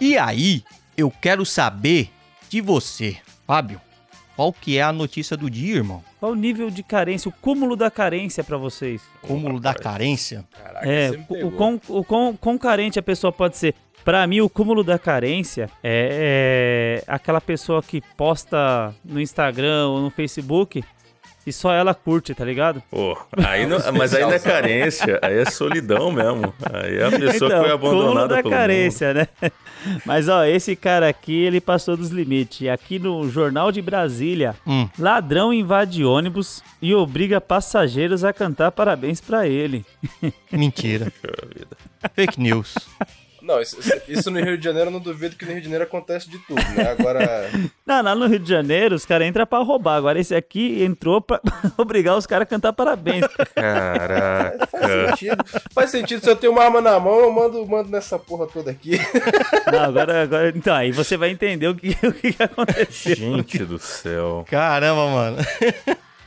E aí, eu quero saber de você, Fábio. Qual que é a notícia do dia, irmão? Qual o nível de carência, o cúmulo da carência pra vocês? Cúmulo da carência? Caraca, É, o, quão, o quão, quão carente a pessoa pode ser. Pra mim, o cúmulo da carência é, é aquela pessoa que posta no Instagram ou no Facebook e só ela curte, tá ligado? Pô, aí não, mas aí não é carência, aí é solidão mesmo. Aí é a pessoa que foi Então, abandonada da pelo carência, né? Mas ó, esse cara aqui, ele passou dos limites. Aqui no Jornal de Brasília, Hum. ladrão invade ônibus e obriga passageiros a cantar parabéns pra ele. Mentira. mundo. Fake news. Não, isso, isso- no Rio de Janeiro eu não duvido que no Rio de Janeiro acontece de tudo, né? Agora. Não, lá no Rio de Janeiro, os caras entram pra roubar. Agora esse aqui entrou pra obrigar os caras a cantar parabéns. Caraca. Faz sentido. Faz sentido. Se eu tenho uma arma na mão, eu mando, mando nessa porra toda aqui. Não, agora, agora. Então, aí você vai entender o que, o que que aconteceu. Gente do céu. Caramba, mano.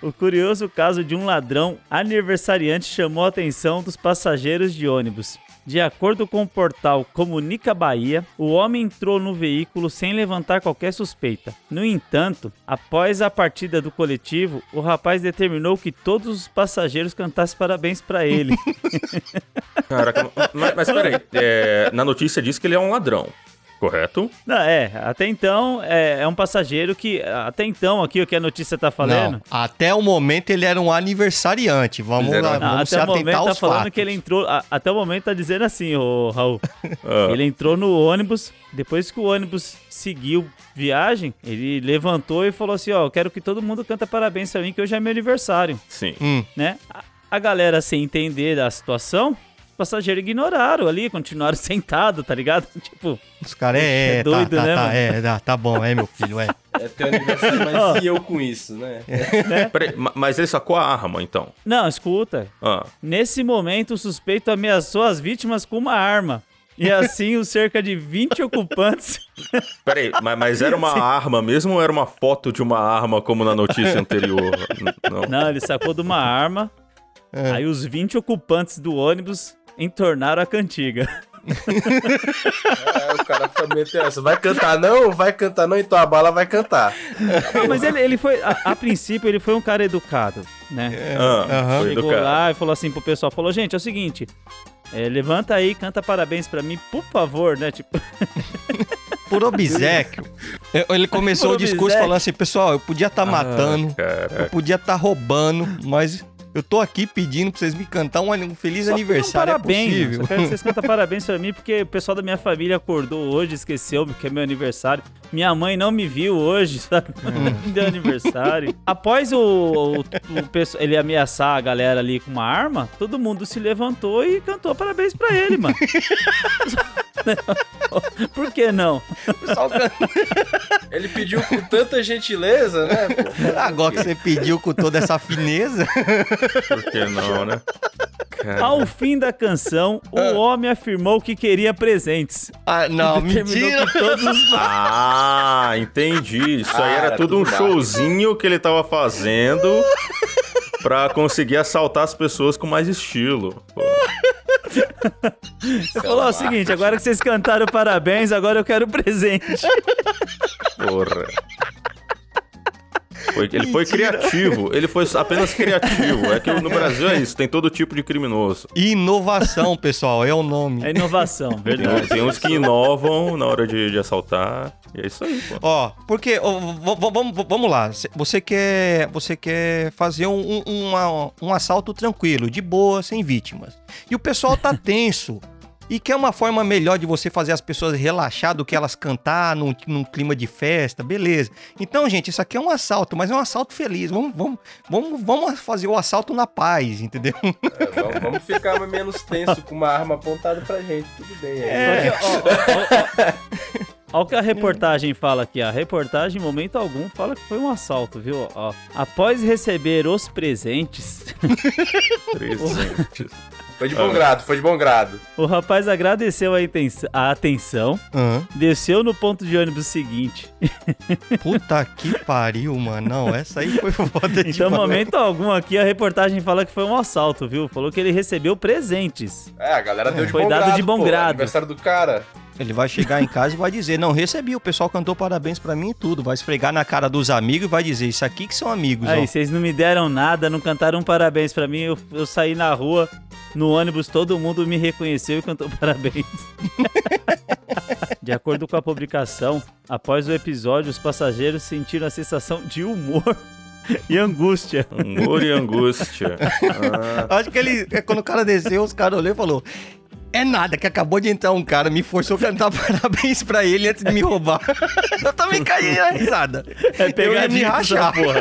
O curioso caso de um ladrão aniversariante chamou a atenção dos passageiros de ônibus. De acordo com o portal Comunica Bahia, o homem entrou no veículo sem levantar qualquer suspeita. No entanto, após a partida do coletivo, o rapaz determinou que todos os passageiros cantassem parabéns pra ele. Caraca, mas, mas peraí, é, na notícia diz que ele é um ladrão, correto? Não, é, até então é, é um passageiro que até então aqui o que a notícia tá falando, Não, até o momento ele era um aniversariante. Vamos lá, um- Não, vamos se até o momento tá falando fatos. que ele entrou. a- até o momento tá dizendo assim, ô Raul. Ah, Ele entrou no ônibus, depois que o ônibus seguiu viagem, ele levantou e falou assim: Ó, eu quero que todo mundo canta parabéns pra mim, que hoje é meu aniversário, Sim. Hum, né? A, a galera, sem entender da situação, passageiros ignoraram ali, continuaram sentados, tá ligado? Tipo, os caras é, É é, doido, tá, tá, né, tá, mano? é, tá, tá bom, é meu filho, é. É teu aniversário, mas e eu com isso, né? Peraí, ma- mas ele sacou a arma, então. não, escuta. Ah, Nesse momento, o suspeito ameaçou as vítimas com uma arma. E assim, os cerca de 20 ocupantes peraí, mas, mas era uma arma mesmo ou era uma foto de uma arma como na notícia anterior? Não. Não, ele sacou de uma arma. É. Aí os 20 ocupantes do ônibus entornaram a cantiga. É, o cara foi meter essa. Vai cantar não? Vai cantar não? Então a bala vai cantar. Não, mas ele, ele foi, a, a princípio, ele foi um cara educado, né? Ah, Aham. foi Chegou educado. lá e falou assim pro pessoal, falou, gente, é o seguinte, é, levanta aí, canta parabéns pra mim, por favor, né? Tipo, Por obsequio. Ele começou o discurso falando assim, pessoal, eu podia estar matando, eu podia estar roubando, mas eu tô aqui pedindo pra vocês me cantar um, um feliz só aniversário, parabéns, é mano. possível. Só quero que vocês cantem parabéns pra mim, porque o pessoal da minha família acordou hoje, esqueceu que é meu aniversário. Minha mãe não me viu hoje, sabe? Não me deu aniversário. Após o, o, o ele ameaçar a galera ali com uma arma, todo mundo se levantou e cantou parabéns pra ele, mano. Por que não? Ele pediu com tanta gentileza, né? Agora que você pediu com toda essa fineza, Por que não, né? Cara, Ao fim da canção, o homem afirmou que queria presentes. ah, não, mentira. que todos os Ah, entendi. Isso aí Ah, era era tudo tudo um showzinho que ele tava fazendo pra conseguir assaltar as pessoas com mais estilo. Pô, Ele falou o seguinte, agora que vocês cantaram parabéns, agora eu quero presente. porra. Foi- ele foi criativo, ele foi apenas criativo. É que no Brasil é isso, tem todo tipo de criminoso. Inovação, pessoal, é o nome. É inovação, Tem, verdade. tem uns que inovam na hora de, de assaltar. E é isso aí, pô. Ó, porque vamos, vamos lá. Cê- Você quer, você quer fazer um, um, um assalto tranquilo, de boa, sem vítimas. E o pessoal tá tenso. E quer uma forma melhor de você fazer as pessoas relaxar do que elas cantar num, num clima de festa, beleza. Então, gente, isso aqui é um assalto, mas é um assalto feliz. Vamos, vamos, vamos, vamos fazer o assalto na paz, entendeu? É, vamos, vamos ficar menos tenso com uma arma apontada pra gente. Tudo bem aí. É. Porque, ó, ó, ó, ó o que a reportagem fala aqui. A reportagem, em momento algum, fala que foi um assalto, viu? Ó, após receber os presentes, Presentes. Foi de bom grado, foi de bom grado. o rapaz agradeceu a, intenção- a atenção, Aham. desceu no ponto de ônibus seguinte. Puta que pariu, mano. Não, essa aí foi foda Então, demais. momento algum aqui, a reportagem fala que foi um assalto, viu? Falou que ele recebeu presentes. É, a galera deu de Foi bom dado grado. de bom pô, grado. Aniversário do cara. Ele vai chegar em casa e vai dizer: Não, recebi, o pessoal cantou parabéns pra mim e tudo. Vai esfregar na cara dos amigos e vai dizer: Isso aqui que são amigos, Aí, ó. vocês não me deram nada, não cantaram um parabéns pra mim. Eu, eu saí na rua, no ônibus, todo mundo me reconheceu e cantou parabéns. De acordo com a publicação, após o episódio, os passageiros sentiram a sensação de humor e angústia. Humor e angústia. Ah, Acho que ele, é, quando o cara desceu, os caras olhou e falou: É nada, que acabou de entrar um cara, me forçou a cantar parabéns pra ele antes de me roubar. Eu também caí na risada. É Eu ia me rachar. porra.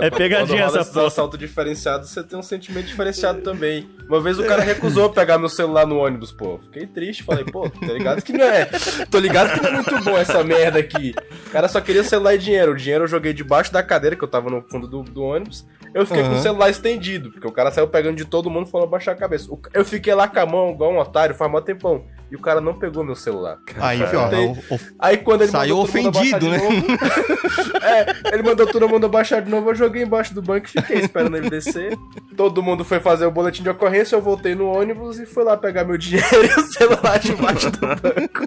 É pegadinha Quando rola essa porra. assalto diferenciado, você tem um sentimento diferenciado também. Uma vez o cara recusou pegar meu celular no ônibus, pô. Fiquei triste, falei, pô, tá ligado que não é. Tô ligado que não é muito bom essa merda aqui. O cara só queria celular e dinheiro. O dinheiro eu joguei debaixo da cadeira, que eu tava no fundo do, do ônibus. Eu fiquei com Uhum. o celular estendido, porque o cara saiu pegando de todo mundo e falou baixar a cabeça. Eu fiquei lá com a mão, igual um otário, faz mó tempão. E o cara não pegou meu celular. Aí, ó, Tem- Aí quando ele Saiu ofendido, de novo- é, ele mandou todo mundo abaixar de novo, eu joguei embaixo do banco e fiquei esperando ele descer. Todo mundo foi fazer o boletim de ocorrência, eu voltei no ônibus e fui lá pegar meu dinheiro e o celular debaixo do banco.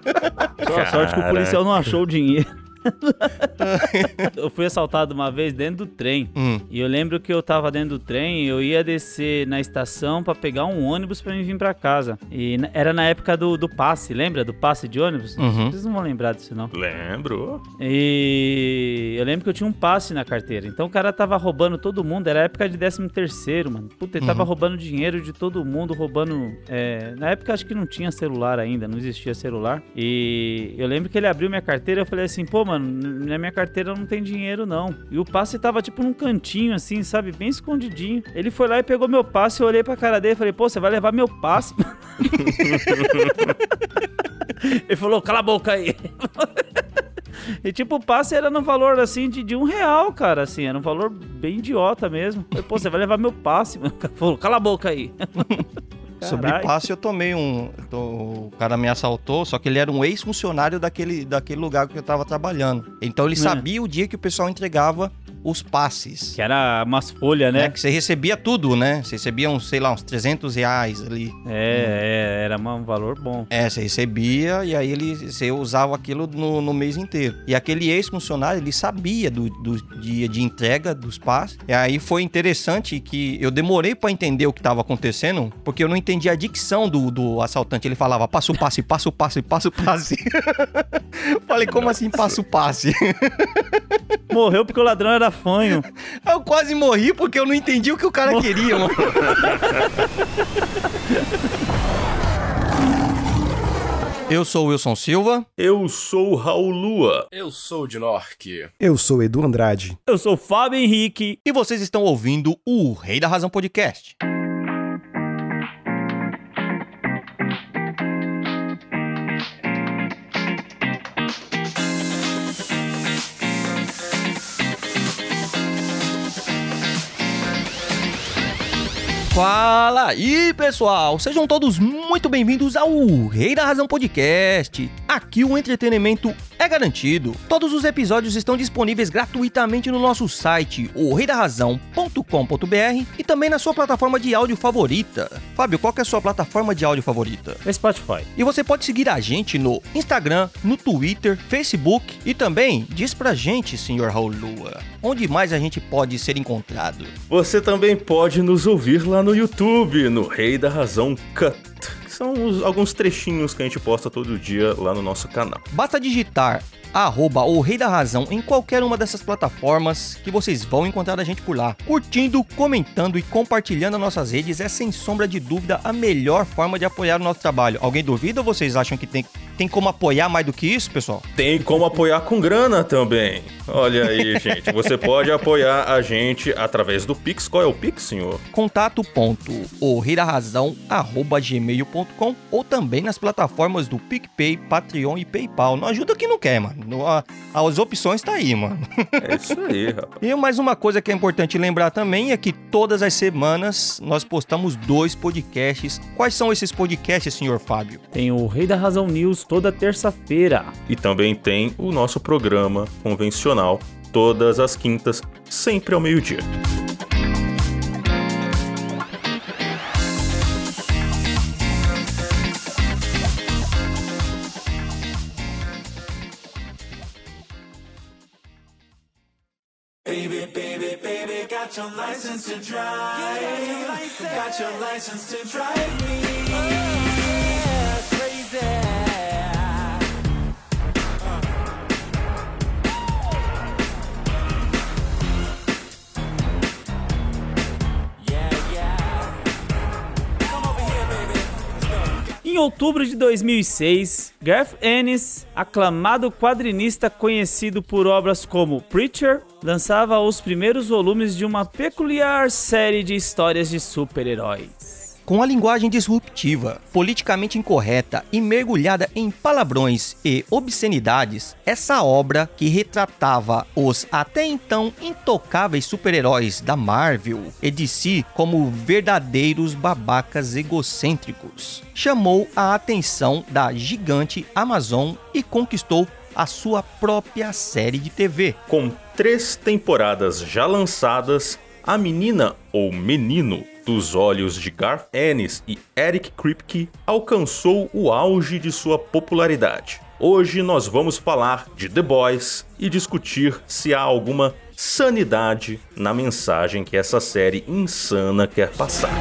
Só a sorte que o policial não achou o dinheiro. eu fui assaltado uma vez dentro do trem. Hum. E eu lembro que eu tava dentro do trem, eu ia descer na estação pra pegar um ônibus pra mim vir pra casa. E era na época do, do passe, lembra? Do passe de ônibus? Uhum. Vocês não vão lembrar disso, não. lembro. E eu lembro que eu tinha um passe na carteira. Então o cara tava roubando todo mundo. Era época de 13 terceiro, mano. Puta, ele tava roubando dinheiro de todo mundo, roubando. é, Na época acho que não tinha celular ainda, não existia celular. E eu lembro que ele abriu minha carteira e eu falei assim, pô, mano, n- na minha carteira não tem dinheiro, não. E o passe tava tipo num cantinho, assim, sabe? Bem escondidinho. Ele foi lá e pegou meu passe, eu olhei pra cara dele e falei, pô, você vai levar meu passe? ele falou, cala a boca aí. E tipo, o passe era no valor assim de, de um real, cara. Assim, era um valor bem idiota mesmo. Falei, Pô, você vai levar meu passe, mano. Falou, cala a boca aí. Sobre passe, eu tomei um. o cara me assaltou, só que ele era um ex-funcionário daquele, daquele lugar que eu tava trabalhando. Então ele É. sabia o dia que o pessoal entregava os passes. Que era umas folhas, Né? né? Que você recebia tudo, né? Você recebia uns, sei lá, uns 300 reais ali. É, é, era um valor bom. É, você recebia e aí ele, você usava aquilo no, no mês inteiro. E aquele ex-funcionário, ele sabia do, do dia de entrega dos passes. E aí foi interessante que eu demorei pra entender o que tava acontecendo, porque eu não entendia a dicção do, do assaltante. Ele falava, passa o passe, passa o passe, passa o passe. Falei, como assim passa o passe? Morreu porque o ladrão era fanho. Eu quase morri porque eu não entendi o que o cara queria, mano. Eu sou o Wilson Silva. Eu sou o Raul Lua. Eu sou o Dinork. Eu sou Edu Andrade. Eu sou o Fábio Henrique. E vocês estão ouvindo o Rei da Razão Podcast. Fala aí, pessoal! Sejam todos muito bem-vindos ao Rei da Razão Podcast. Aqui o entretenimento é garantido. Todos os episódios estão disponíveis gratuitamente no nosso site, oreidarrazão.com.br e também na sua plataforma de áudio favorita. Fábio, qual que é a sua plataforma de áudio favorita? É Spotify. E você pode seguir a gente no Instagram, no Twitter, Facebook e também diz pra gente, senhor Raul Lua, onde mais a gente pode ser encontrado. Você também pode nos ouvir lá no YouTube, no Rei da Razão Cut. Que são os- alguns trechinhos que a gente posta todo dia lá no nosso canal. Basta digitar arroba o Rei da Razão em qualquer uma dessas plataformas que vocês vão encontrar a gente por lá. Curtindo, comentando e compartilhando as nossas redes é sem sombra de dúvida a melhor forma de apoiar o nosso trabalho. Alguém duvida ou vocês acham que tem, tem como apoiar mais do que isso, pessoal? Tem como apoiar com grana também. Olha aí, gente. Você pode apoiar a gente através do Pix. Qual é o Pix, senhor? contato.orirarazão.gmail.com ou também nas plataformas do PicPay, Patreon e PayPal. Não ajuda quem não quer, mano. As opções tá aí, mano. É isso aí, rapaz. E mais uma coisa que é importante lembrar também é que todas as semanas nós postamos dois podcasts. Quais são esses podcasts, senhor Fábio? Tem o Rei da Razão News toda terça-feira. E também tem o nosso programa convencional todas as quintas, sempre ao meio-dia. Baby, baby, baby, got your license to drive. Got your license to drive me. Yeah, crazy. Em outubro de 2006, Garth Ennis, aclamado quadrinista conhecido por obras como Preacher, lançava os primeiros volumes de uma peculiar série de histórias de super-heróis. Com a linguagem disruptiva, politicamente incorreta e mergulhada em palavrões e obscenidades, essa obra, que retratava os até então intocáveis super-heróis da Marvel e DC como verdadeiros babacas egocêntricos, chamou a atenção da gigante Amazon e conquistou a sua própria série de TV. Com três temporadas já lançadas, a menina ou menino dos olhos de Garth Ennis e Eric Kripke alcançou o auge de sua popularidade. Hoje nós vamos falar de The Boys e discutir se há alguma sanidade na mensagem que essa série insana quer passar.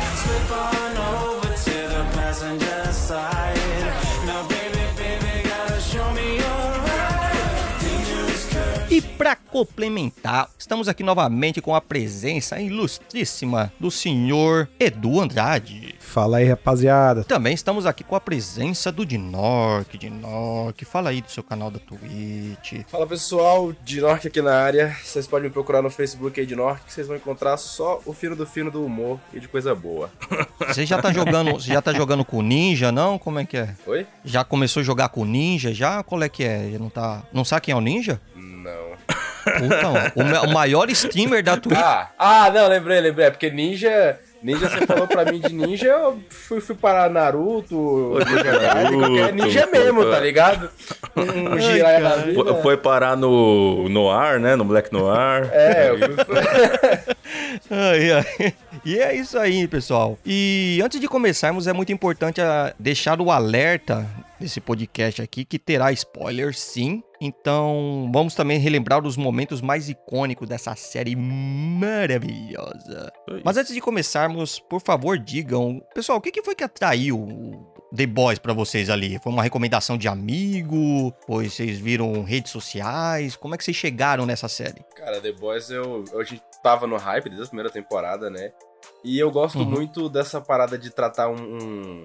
Para complementar, estamos aqui novamente com a presença ilustríssima do senhor Edu Andrade. Fala aí, rapaziada. Também estamos aqui com a presença do Dinork. Dinork, fala aí do seu canal da Twitch. Fala pessoal, Dinork aqui na área. Vocês podem me procurar no Facebook aí, Dinork, que vocês vão encontrar só o fino do fino do humor e de coisa boa. Você já tá jogando, você já tá jogando com Ninja, não? Como é que é? Oi? Já começou a jogar com Ninja já? Qual é que é? Já Não tá, não sabe quem é o Ninja? Puta, o, ma- o maior streamer da Twitch. Ah, ah, não, lembrei, lembrei. É porque Ninja. Ninja, você falou pra mim de ninja, eu fui, fui parar Naruto, Ninja Gaiden, qualquer ninja mesmo, tá ligado? Um na vida. Foi- Foi parar no Noir, né? No Black Noir. É, eu fui, fui... Ai, ai. E é isso aí, pessoal. E antes de começarmos, é muito importante ah, deixar o alerta desse podcast aqui que terá spoilers, sim. Então, vamos também relembrar os momentos mais icônicos dessa série maravilhosa. Mas antes de começarmos, por favor, digam, pessoal, o que foi que atraiu o The Boys pra vocês ali? Foi uma recomendação de amigo? Foi vocês viram redes sociais? Como é que vocês chegaram nessa série? Cara, The Boys, eu, eu a gente tava no hype desde a primeira temporada, né? E eu gosto Uhum. muito dessa parada de tratar um, um-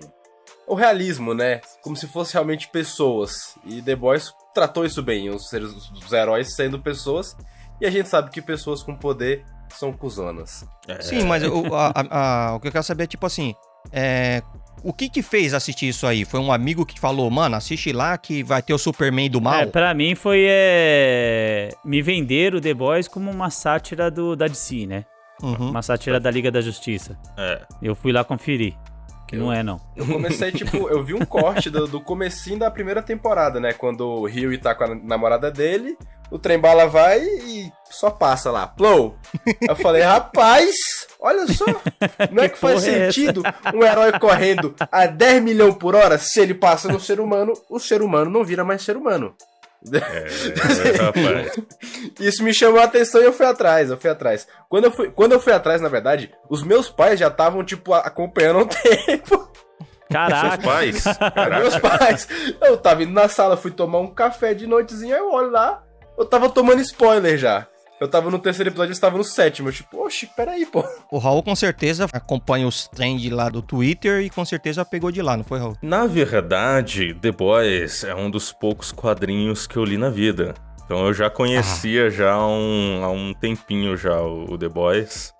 O realismo, né? Como se fosse realmente pessoas. E The Boys tratou isso bem, os, seres, os heróis sendo pessoas. E a gente sabe que pessoas com poder são cuzonas. Sim, mas o, a- a- a- o que eu quero saber é, tipo assim, é, o que que fez assistir isso aí? Foi um amigo que falou, mano, assiste lá que vai ter o Superman do mal? É, pra mim foi é, me vender o The Boys como uma sátira do, da DC, né? Uhum. Uma sátira da Liga da Justiça. É. Eu fui lá conferir. Que não é, não. Eu comecei, tipo, eu vi um corte do, do comecinho da primeira temporada, né? Quando o Rio tá com a namorada dele, o trem-bala vai e só passa lá, plou. Eu falei, rapaz, olha só, não é que faz porra é sentido um herói correndo a 10 milhões por hora, se ele passa no ser humano, o ser humano não vira mais ser humano. É, rapaz. Isso me chamou a atenção e eu fui atrás, eu fui atrás. Quando eu fui, quando eu fui atrás, na verdade, os meus pais já estavam, tipo, acompanhando há um tempo. Seus Caraca. pais. Caraca. Meus pais. Eu tava indo na sala, fui tomar um café de noitezinha, eu olho lá, eu tava tomando spoiler já. Eu tava no terceiro episódio, eu estava no sétimo. Eu, tipo, oxe, peraí, pô. O Raul com certeza acompanha os trends lá do Twitter e com certeza pegou de lá, não foi, Raul? Na verdade, The Boys é um dos poucos quadrinhos que eu li na vida. Então eu já conhecia já há um, há um tempinho já o, o The Boys.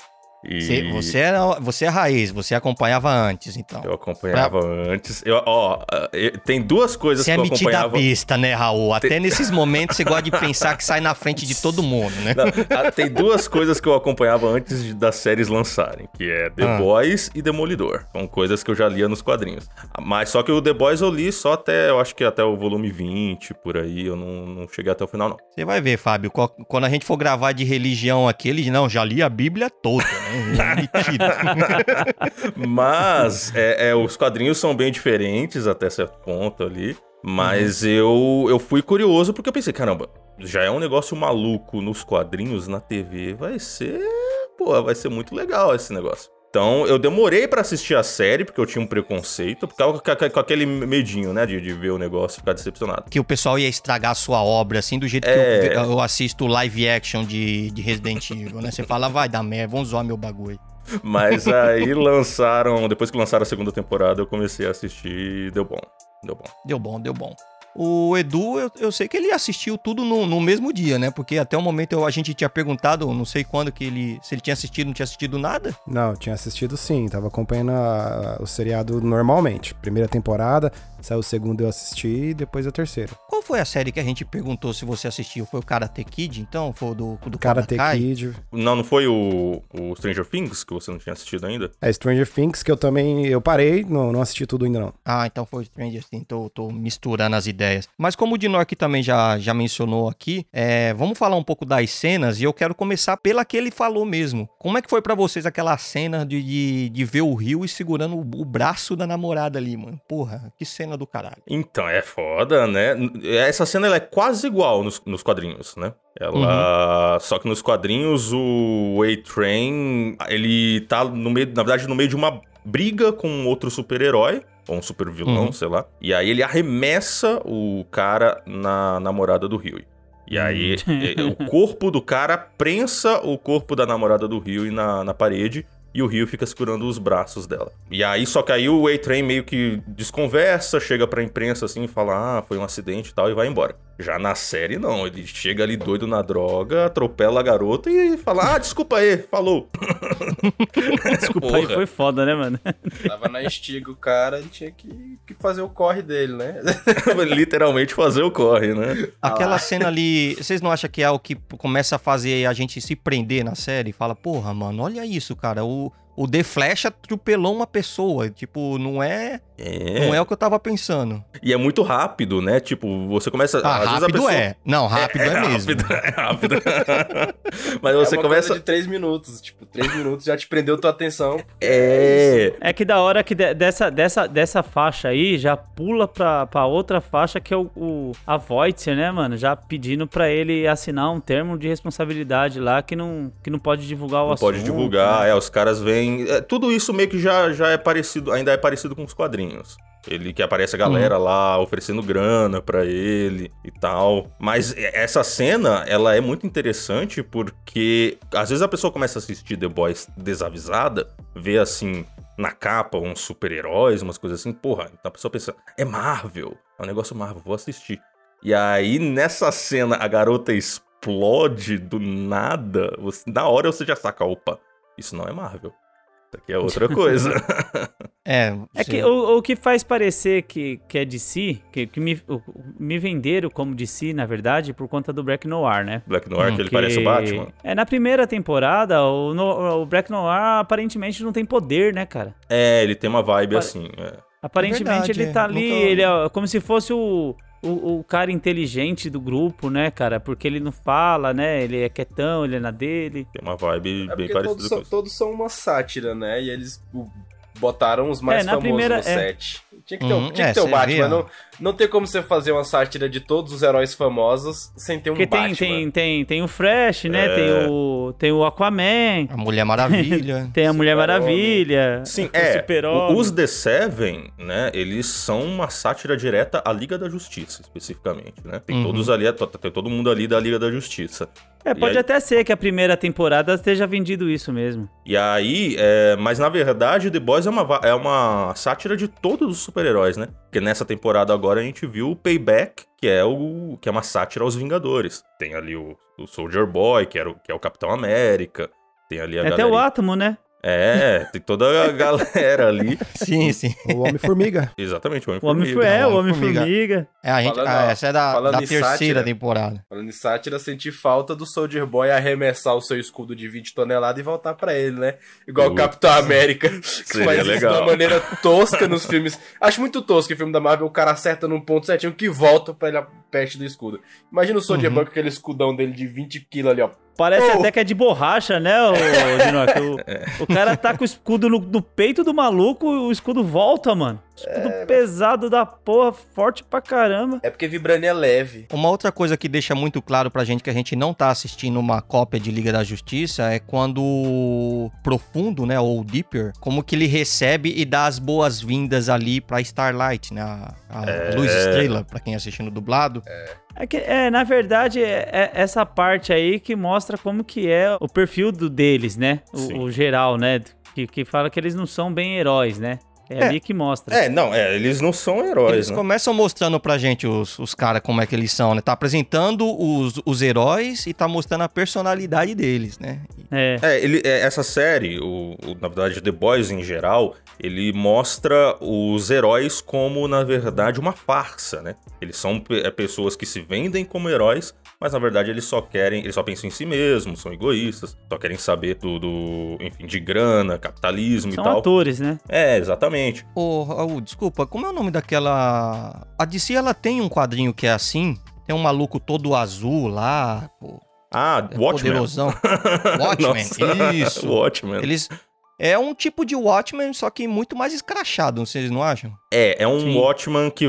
E Você, você, era, você é raiz, você acompanhava antes, então. eu acompanhava antes. Eu, ó, eh, tem duas coisas Você é que eu metida acompanhava. besta, né, Raul? Até nesses momentos você gosta de pensar que sai na frente de todo mundo, né? Não, tem duas coisas que eu acompanhava antes de- das séries lançarem, que é The Ah. Boys e Demolidor. São coisas que eu já lia nos quadrinhos. Mas só que o The Boys eu li só até, eu acho que até o volume 20, por aí, eu não, não cheguei até o final, não. Você vai ver, Fábio, quando a gente for gravar de religião aqui, ele não, já li a Bíblia toda, né? Mas é, é, os quadrinhos são bem diferentes até certo ponto ali. Mas eu, eu fui curioso porque eu pensei, caramba, já é um negócio maluco nos quadrinhos, na TV, vai ser. Pô, vai ser muito legal esse negócio. Então, eu demorei pra assistir a série, porque eu tinha um preconceito, porque com, aquele medinho, né, de, de ver o negócio ficar decepcionado. Que o pessoal ia estragar a sua obra, assim, do jeito É. que eu, eu assisto live action de, de Resident Evil, né? Você fala, vai dar merda, vamos zoar meu bagulho. Mas aí lançaram, depois que lançaram a segunda temporada, eu comecei a assistir e deu bom. Deu bom. Deu bom, deu bom. O Edu, eu, eu sei que ele assistiu tudo no, no mesmo dia, né? Porque até o momento eu- a gente tinha perguntado, não sei quando, que ele. Se ele tinha assistido, não tinha assistido nada. Não, eu tinha assistido sim, tava acompanhando a- o seriado normalmente. Primeira temporada, saiu o segundo eu assisti e depois a terceira. Qual foi a série que a gente perguntou se você assistiu? Foi o Karate Kid, então? Foi o do, do Karate Kai? Kid. Não, não foi o, o Stranger Things que você não tinha assistido ainda? É Stranger Things, que eu também eu parei, não, não assisti tudo ainda não. Ah, então foi o Stranger Things, tô, tô misturando as ideias. Mas como o Dinor aqui também já, já mencionou aqui, é, vamos falar um pouco das cenas e eu quero começar pela que ele falou mesmo. Como é que foi pra vocês aquela cena de, de, de ver o Rio e segurando o, o braço da namorada ali, mano? Porra, que cena do caralho. Então, é foda, né? Essa cena ela é quase igual nos, nos quadrinhos, né? Ela. Só que nos quadrinhos o A-Train, ele tá no meio, na verdade, no meio de uma briga com outro super-herói. Ou um super vilão, Uhum. sei lá. E aí ele arremessa o cara na namorada do Rio. E aí é, o corpo do cara prensa o corpo da namorada do Rio na, na parede. E o Rio fica segurando os braços dela. E aí, só que aí o A-Train meio que desconversa, chega pra imprensa assim e fala: Ah, foi um acidente e tal, e vai embora. Já na série, não. Ele chega ali doido na droga, atropela a garota e fala: Ah, desculpa aí, falou. Desculpa aí, Porra. foi foda, né, mano? Tava na estiga o cara, ele tinha que, que fazer o corre dele, né? Literalmente fazer o corre, né? Aquela cena ali, vocês não acham que é o que começa a fazer a gente se prender na série? Fala, porra, mano, olha isso, cara. O, o The Flash atropelou uma pessoa. Tipo, não é, É. não é o que eu tava pensando. E é muito rápido, né? Tipo, você começa. Ah, rápido pessoa- é. Não, rápido é, mesmo. Rápido, é rápido. Mas é você uma começa. coisa de três minutos. Tipo, três minutos já te prendeu tua atenção. É. É que da hora que de- dessa, dessa, dessa faixa aí já pula pra, pra outra faixa que é o, o a Voight, né, mano? Já pedindo pra ele assinar um termo de responsabilidade lá que não, que não pode divulgar o Não assunto. pode divulgar, né? é, os caras vêm. é, tudo isso meio que já, já é parecido, ainda é parecido com os quadrinhos. Ele que aparece a galera lá oferecendo grana pra ele e tal. Mas essa cena, ela é muito interessante porque às vezes a pessoa começa a assistir The Boys desavisada, vê assim na capa uns super-heróis, umas coisas assim, porra, então a pessoa pensa, é Marvel, é um negócio Marvel, vou assistir. E aí nessa cena a garota explode do nada, você- na hora você já saca, opa, isso não é Marvel. Isso aqui é outra coisa. É, É que o, o que faz parecer que, que é DC, que, que me, o- me venderam como DC, na verdade, por conta do Black Noir, né? Black Noir, Hum, que ele Que- parece o Batman. É, na primeira temporada, o, no- o Black Noir aparentemente não tem poder, né, cara? É, ele tem uma vibe Pa- assim. é. Aparentemente verdade, ele é. tá ali, ele é como se fosse o, o, o cara inteligente do grupo, né, cara? Porque ele não fala, né? Ele é quietão, ele é na dele. Tem uma vibe É bem parecida todos com são, todos são uma sátira, né? E eles o, botaram os mais É, famosos primeira- no é. set. Tinha que ter, Uhum, um, tinha é, que ter o Batman. não, não tem como você fazer uma sátira de todos os heróis famosos sem ter um Porque tem, Batman. tem, tem, tem o Flash, né? É. Tem, o, tem o Aquaman, A Mulher Maravilha. tem a Mulher. Maravilha, Sim, o é. Os The Seven, né? Eles são uma sátira direta à Liga da Justiça, especificamente, né? Tem Uhum. todos ali, tem todo mundo ali da Liga da Justiça. É, pode aí- até ser que a primeira temporada esteja vendido isso mesmo. E aí, é, mas na verdade, The Boys é uma, é uma sátira de todos os super-heróis, né? Porque nessa temporada agora a gente viu o Payback, que é, o, que é uma sátira aos Vingadores. Tem ali o, o Soldier Boy, que, era o, que é o Capitão América. Tem ali a É até galera. o Átomo, né? É, tem toda a galera ali. Sim, sim. O Homem-Formiga. Exatamente, o O Homem Homem-Formiga. é, o Homem-Formiga. Homem-Formiga. É, a gente, Falando, ah, essa é da, da terceira sátira. temporada. Falando em sátira, senti falta do Soldier Boy arremessar o seu escudo de 20 toneladas e voltar pra ele, né? Igual o. Capitão América, que Seria faz isso de legal. uma maneira tosca nos filmes. Acho muito tosco que o filme da Marvel o cara acerta num ponto certinho que volta pra ele peste do escudo. Imagina o Soldier Uhum. Boy com aquele escudão dele de 20 quilos ali, ó. Parece Oh. até que é de borracha, né, o, Dinoc? O, o cara tá com o escudo no, no peito do maluco e o escudo volta, mano. Escudo pesado da porra, forte pra caramba. É porque Vibranium é leve. Uma outra coisa que deixa muito claro pra gente que a gente não tá assistindo uma cópia de Liga da Justiça é quando o Profundo, né, ou o Deeper, como que ele recebe e dá as boas-vindas ali pra Starlight, né, a, a Luz Estrela, pra quem assistindo dublado. É que, é, na verdade, é, é essa parte aí que mostra como que é o perfil do deles, né? O, o geral, né? Que, que fala que eles não são bem heróis, né? É, É. ali que mostra. É, não, é, eles não são heróis, Eles né? começam mostrando pra gente os, os caras como é que eles são, né? Tá apresentando os, os heróis e tá mostrando a personalidade deles, né? É. É, ele, é, essa série, o, o- na verdade, The Boys em geral, ele mostra os heróis como, na verdade, uma farsa, né? Eles são é, pessoas que se vendem como heróis, mas na verdade eles só querem, eles só pensam em si mesmos, são egoístas, só querem saber do, do enfim, de grana, capitalismo São e tal. atores, né? É, exatamente. Ô, Raul, desculpa, como é o nome daquela. A DC ela tem um quadrinho que é assim. Tem um maluco todo azul lá, pô, Ah, é Watchmen. poderosão. Watchmen, Nossa, isso. Watchmen. Eles. É um tipo de Watchmen, só que muito mais escrachado, vocês não acham? É, é um Sim. Watchman que,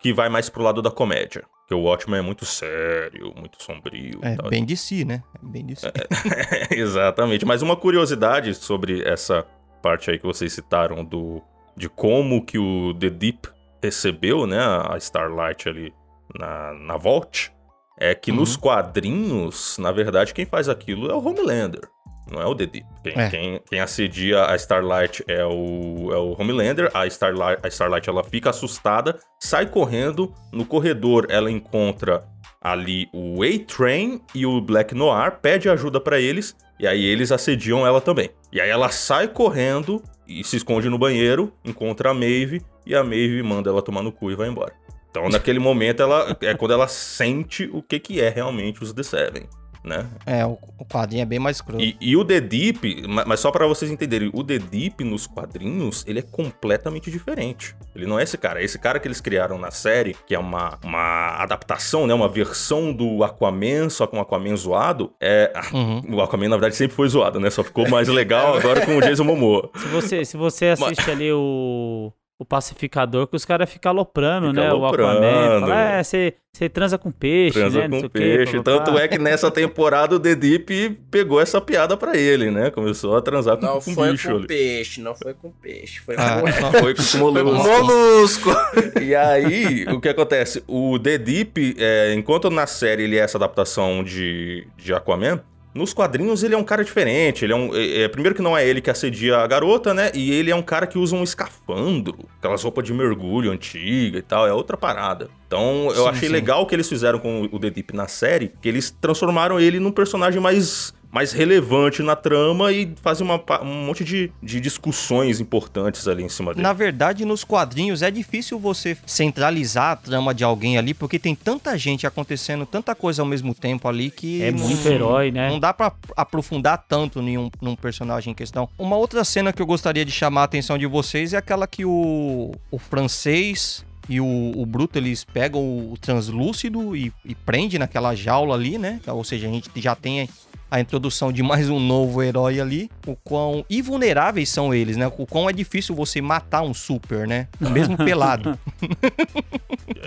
que vai mais pro lado da comédia. Porque o Watchman é muito sério, muito sombrio. É tal. bem de si, né? É bem de si. Exatamente. Mas uma curiosidade sobre essa parte aí que vocês citaram do de como que o The Deep recebeu, né, a Starlight ali na, na Vault, é que Uhum. nos quadrinhos, na verdade, quem faz aquilo é o Homelander. Não é o The Deep. Quem, É. quem, quem assedia a Starlight é o, é o Homelander. A Starlight, a Starlight ela fica assustada, sai correndo. No corredor ela encontra ali o A-Train e o Black Noir, pede ajuda pra eles, e aí eles assediam ela também. E aí ela sai correndo e se esconde no banheiro, encontra a Maeve, e a Maeve manda ela tomar no cu e vai embora. Então, naquele momento, ela é quando ela sente o que, que é realmente os The Seven, né? É, o, o quadrinho é bem mais cru. E, e o The Deep, ma- mas só pra vocês entenderem, o The Deep nos quadrinhos, ele é completamente diferente. Ele não é esse cara, é esse cara que eles criaram na série, que é uma, uma adaptação, né, uma versão do Aquaman, só com o Aquaman zoado. É, Uhum. o Aquaman na verdade sempre foi zoado, né? Só ficou mais legal agora com o Jason Momoa. Se você, se você assiste ali o, o Pacificador, que os caras ficam aloprando, Fica né? aloprando. O Aquaman. Fala, é, você, você transa com peixe, Transa né? não sei com o quê, peixe. Tanto é que nessa temporada o The Deep pegou essa piada pra ele, né? Começou a transar com, Não com foi bicho com ali. peixe, não foi com peixe. Foi Ah, com... Foi com Foi com molusco. molusco. E aí, o que acontece? O The Deep, é, enquanto na série ele é essa adaptação de, de Aquaman, nos quadrinhos ele é um cara diferente. Ele é um. é, é, primeiro que não é ele que assedia a garota, né? E ele é um cara que usa um escafandro, aquelas roupas de mergulho antiga e tal, é outra parada. Então eu Sim, achei sim. legal o que eles fizeram com o The Deep na série, que eles transformaram ele num personagem mais mais relevante na trama e fazem uma um monte de, de discussões importantes ali em cima dele. Na verdade, nos quadrinhos é difícil você centralizar a trama de alguém ali, porque tem tanta gente acontecendo, tanta coisa ao mesmo tempo ali que. É não- muito herói, né? Não dá pra aprofundar tanto em um, num personagem em questão. Uma outra cena que eu gostaria de chamar a atenção de vocês é aquela que o, o francês e o, o Bruto eles pegam o translúcido e, e prende naquela jaula ali, né? Ou seja, a gente já tem a introdução de mais um novo herói ali. O quão invulneráveis são eles, né? O quão é difícil você matar um super, né? Mesmo pelado.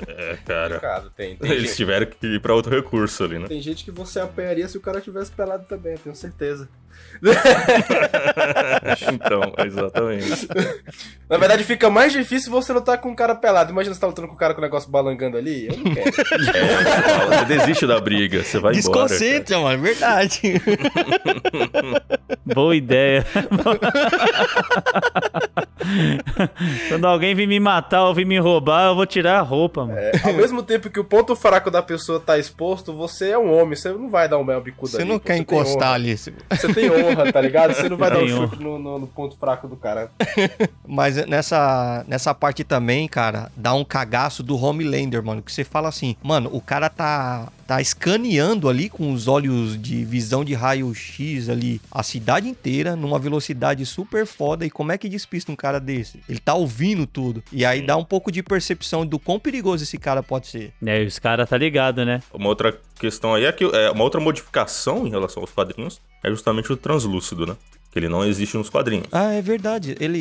É, cara. Cara, tem, tem, Eles gente, tiveram que ir pra outro recurso ali, né? tem gente que você apanharia se o cara tivesse pelado também, eu tenho certeza. então, exatamente. Na verdade, fica mais difícil você lutar com um cara pelado. Imagina você tá lutando com um cara com o negócio balangando ali. Eu não quero. É, você, fala, você desiste da briga, você vai embora. cara. Desconcentra, mano, é verdade. Boa ideia. Quando alguém vir me matar ou vir me roubar, eu vou tirar a roupa, mano. É, ao mesmo tempo que o ponto fraco da pessoa tá exposto, você é um homem, você não vai dar um mel bicudo Você ali, não pô, quer tem encostar ali. Você tem honra, tá ligado? Você não vai dar um Tem honra. chute no, no- no ponto fraco do cara. Mas nessa, nessa parte também, cara, dá um cagaço do Homelander, mano. Que você fala assim, mano, o cara tá, tá escaneando ali com os olhos de visão de raio-x ali a cidade inteira numa velocidade super foda. E como é que despista um cara desse? Ele tá ouvindo tudo. E aí dá um pouco de percepção do quão perigoso esse cara pode ser. É, e os caras tá ligado, né? Uma outra questão aí é que é, uma outra modificação em relação aos quadrinhos é justamente o translúcido, né? que ele não existe nos quadrinhos. Ah, é verdade. Ele.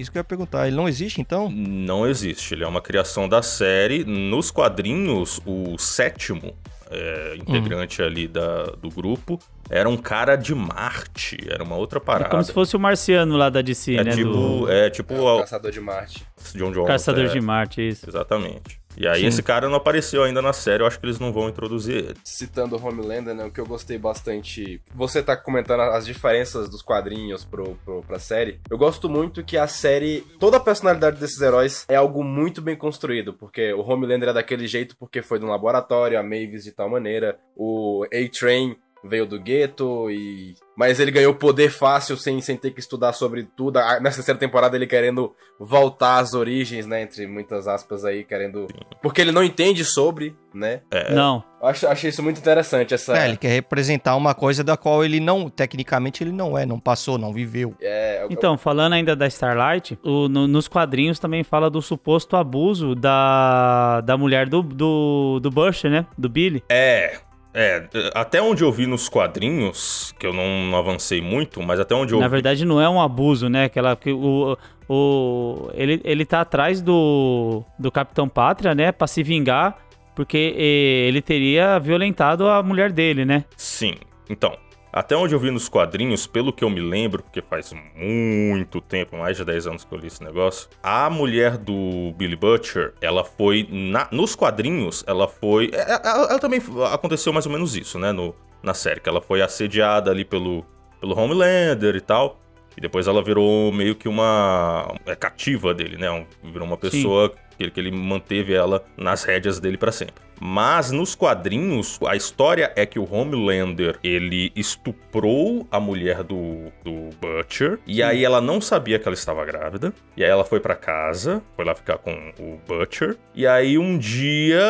Isso que eu ia perguntar. Ele não existe, então? Não existe, ele é uma criação da série. Nos quadrinhos, o sétimo é, integrante ali da, do grupo era um cara de Marte, era uma outra É parada. como se fosse o marciano lá da DC, é né? tipo, do é tipo É o o Caçador de Marte. John Jones. Caçador é, de Marte, isso. Exatamente. E aí Sim. esse cara não apareceu ainda na série, eu acho que eles não vão introduzir ele. Citando o Homelander, né, o que eu gostei bastante... Você tá comentando as diferenças dos quadrinhos pro, pro, pra série. Eu gosto muito que a série... Toda a personalidade desses heróis é algo muito bem construído, porque o Homelander é daquele jeito porque foi de um laboratório, a Mavis de tal maneira, o A-Train veio do gueto e... Mas ele ganhou poder fácil sem, sem ter que estudar sobre tudo. Ah, Nessa terceira temporada ele querendo voltar às origens, né? Entre muitas aspas aí, querendo... Porque ele não entende sobre, né? Não. Eu acho, achei isso muito interessante, essa... É, ele quer representar uma coisa da qual ele não. Tecnicamente ele não é, não passou, não viveu. É, eu- Então, falando ainda da Starlight, o- no- nos quadrinhos também fala do suposto abuso da, da mulher do, do, do Bush, né? Do Billy. É, é, até onde eu vi nos quadrinhos, que eu não, não avancei muito, mas até onde eu Na vi. verdade, não é um abuso, né? Aquela, que o, o, ele, ele tá atrás do, do Capitão Pátria, né? Pra se vingar, porque eh, ele teria violentado a mulher dele, né? Sim. Então, até onde eu vi nos quadrinhos, pelo que eu me lembro, porque faz muito tempo, mais de 10 anos que eu li esse negócio, a mulher do Billy Butcher, ela foi. na- nos quadrinhos, ela foi. é, é, Ela, ela também aconteceu mais ou menos isso, né? No, na série, que ela foi assediada ali pelo, pelo Homelander e tal. E depois ela virou meio que uma. É cativa dele, né? Um- Virou uma pessoa que, ele- que ele manteve ela nas rédeas dele pra sempre. Mas nos quadrinhos, a história é que o Homelander, ele estuprou a mulher do, do Butcher. E aí ela não sabia que ela estava grávida. E aí ela foi pra casa, foi lá ficar com o Butcher. E aí um dia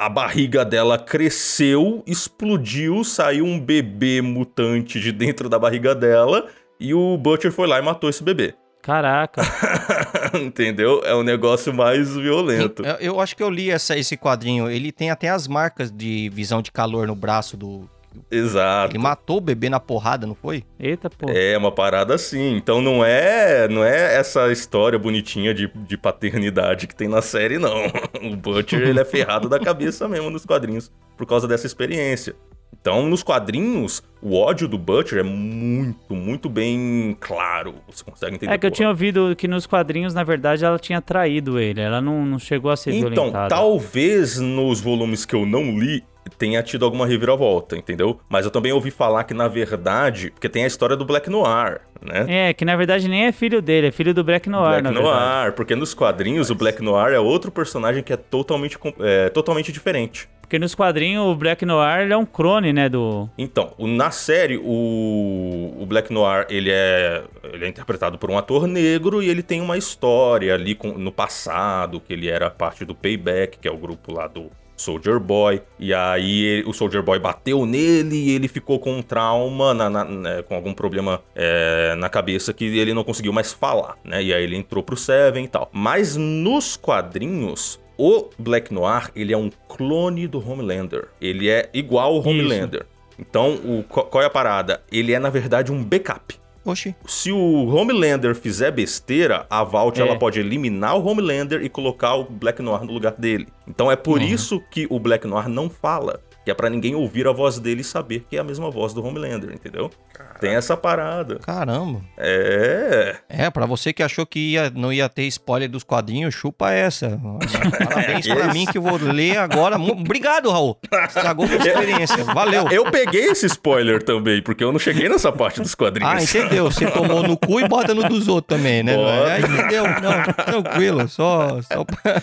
a barriga dela cresceu, explodiu, saiu um bebê mutante de dentro da barriga dela. E o Butcher foi lá e matou esse bebê. Caraca. Entendeu? É um negócio mais violento. Eu, eu acho que eu li essa, esse quadrinho. Ele tem até as marcas de visão de calor no braço do. Exato. Ele matou o bebê na porrada, não foi? Eita, pô. É uma parada assim. Então não é, não é essa história bonitinha de, de paternidade que tem na série, não. O Butcher, ele é ferrado da cabeça mesmo nos quadrinhos por causa dessa experiência. Então, nos quadrinhos, o ódio do Butcher é muito, muito bem claro. Você consegue entender. É que eu tinha ouvido que nos quadrinhos, na verdade, ela tinha traído ele. Ela não, não chegou a ser Então, violentada. talvez nos volumes que eu não li tenha tido alguma reviravolta, entendeu? Mas eu também ouvi falar que, na verdade, porque tem a história do Black Noir, né? É, que na verdade nem é filho dele, é filho do Black Noir, Black na Noir, verdade. porque nos quadrinhos o Black Noir é outro personagem que é totalmente, é, totalmente diferente. Porque nos quadrinhos o Black Noir é um clone, né, do... Então, na série, o, o Black Noir, ele é, ele é interpretado por um ator negro e ele tem uma história ali com- no passado, que ele era parte do Payback, que é o grupo lá do Soldier Boy. E aí ele- o Soldier Boy bateu nele e ele ficou com um trauma, na- na- né, com algum problema é, na cabeça que ele não conseguiu mais falar, né? E aí ele entrou pro Seven e tal. Mas nos quadrinhos... O Black Noir, ele é um clone do Homelander. Ele é igual ao Isso. Homelander. Então, o, qual é a parada? Ele é, na verdade, um backup. Oxi. Se o Homelander fizer besteira, a Vault É. ela pode eliminar o Homelander e colocar o Black Noir no lugar dele. Então é por isso que o Black Noir não fala. Que é pra ninguém ouvir a voz dele e saber que é a mesma voz do Homelander, entendeu? Tem essa parada. Caramba. É. É, pra você que achou que ia, não ia ter spoiler dos quadrinhos, chupa essa. Parabéns pra Esse- mim que eu vou ler agora. Obrigado, Raul. Estragou minha experiência. Valeu. Eu peguei esse spoiler também, porque eu não cheguei nessa parte dos quadrinhos. Ah, entendeu? Você tomou no cu e bota no dos outros também, né? Bota. Aí entendeu? Não, tranquilo. Só. só... pra-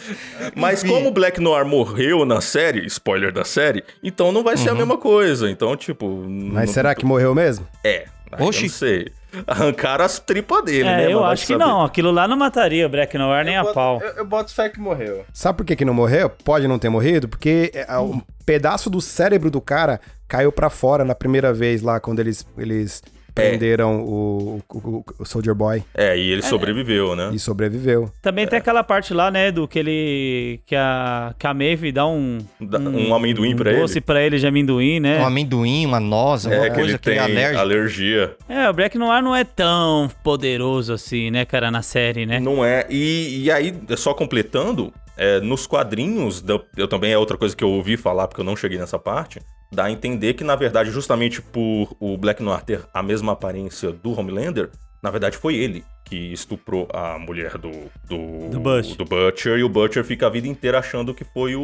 Mas Enfim. como o Black Noir morreu na série, spoiler da série, então não vai ser a Uhum. mesma coisa. Então, tipo. Mas não- será que morreu mesmo? É. Eu Oxi. não sei. Arrancaram as tripas dele, né? É, eu Mas vai acho que saber. não. Aquilo lá não mataria o Black Noir nem eu a boto- pau. Eu, eu boto fé que morreu. Sabe por que, que não morreu? Pode não ter morrido? Porque é, um pedaço do cérebro do cara caiu pra fora na primeira vez lá, quando eles, eles prenderam o, o, o Soldier Boy É, e ele sobreviveu, né? e sobreviveu. Também tem aquela parte lá, né, do que ele. que a, que a Maeve dá um. Dá um amendoim pra um doce ele. pra ele de amendoim, né? Um amendoim, uma noz, uma É, que coisa que ele é tem alérgico. alergia. É, o Black Noir não é tão poderoso assim, né, cara, na série, né? Não é. E, e aí, só completando, é, nos quadrinhos, eu também é outra coisa que eu ouvi falar, porque eu não cheguei nessa parte, dá a entender que, na verdade, justamente por o Black Noir ter a mesma aparência do Homelander, na verdade foi ele que estuprou a mulher do, do, Do Butcher. do Butcher, e o Butcher fica a vida inteira achando que foi o,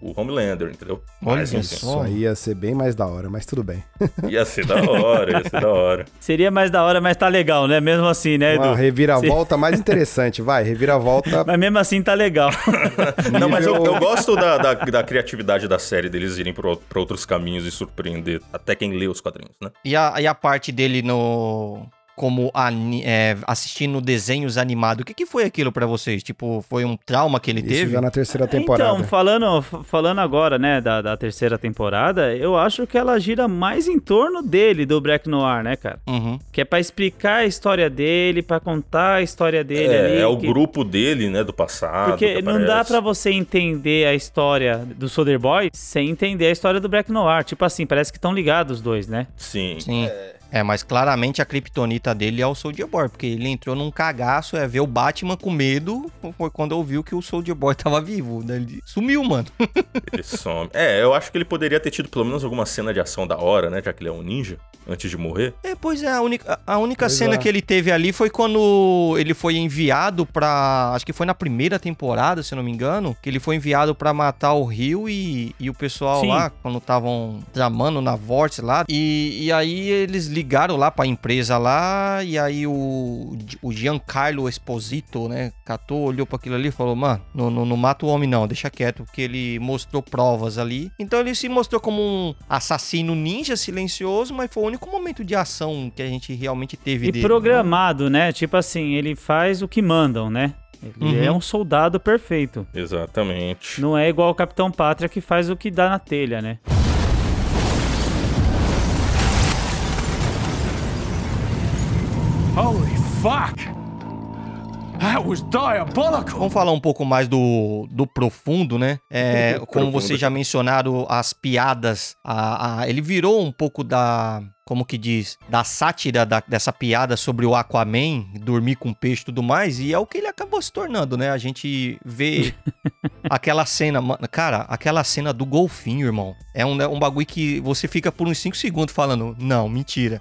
o Homelander, entendeu? Olha Mas, isso. Isso aí ia ser bem mais da hora, mas tudo bem. Ia ser da hora, ia ser da hora. Seria mais da hora, mas tá legal, né? Mesmo assim, né, Uma Edu? reviravolta mais interessante, vai. Reviravolta. Mas mesmo assim tá legal. Não, mas eu, eu gosto da, da, da criatividade da série, deles irem pra pra outros caminhos e surpreender até quem lê os quadrinhos, né? E a, e a parte dele no. Como é, assistindo desenhos animados. O que, que foi aquilo pra vocês? Tipo, foi um trauma que ele Isso teve? já na terceira temporada. Então, falando, falando agora, né, da, da terceira temporada, eu acho que ela gira mais em torno dele, do Black Noir, né, cara? Uhum. Que é pra explicar a história dele, pra contar a história dele É, ali. é o que- grupo dele, né, do passado. Porque que não dá pra você entender a história do Soldier Boy sem entender a história do Black Noir. Tipo assim, parece que estão ligados os dois, né? Sim. Sim. É. mas claramente a kriptonita dele é o Soldier Boy, porque ele entrou num cagaço, é ver o Batman com medo, foi quando ouviu que o Soldier Boy tava vivo. Daí ele sumiu, mano. Ele some. É, eu acho que ele poderia ter tido pelo menos alguma cena de ação da hora, né? Já que ele é um ninja, antes de morrer. É, pois é, a única, a única Pois cena é. que ele teve ali foi quando ele foi enviado pra. Acho que foi na primeira temporada, se eu não me engano. Que ele foi enviado pra matar o Rio e, e o pessoal Sim. lá, quando estavam tramando na Vortex lá. E, e aí eles ligaram lá pra empresa lá. E aí o, o Giancarlo Esposito, né? Catou, olhou pra aquilo ali e falou: Mano, não, não, não mata o homem não, deixa quieto, porque ele mostrou provas ali. Então ele se mostrou como um assassino ninja silencioso, mas foi o único momento de ação que a gente realmente teve E dele. programado, né? Tipo assim, ele faz o que mandam, né? Ele Uhum. é um soldado perfeito. Exatamente. Não é igual o Capitão Pátria que faz o que dá na telha, né? Vamos falar um pouco mais do, do profundo, né? É, como Profundo. vocês já mencionaram, as piadas. A, a- ele virou um pouco da. Como que diz? Da sátira da- dessa piada sobre o Aquaman, dormir com peixe e tudo mais. E é o que ele acabou se tornando, né? A gente vê aquela cena. mano, Cara, aquela cena do golfinho, irmão. É um, um bagulho que você fica por uns 5 segundos falando: Não, mentira.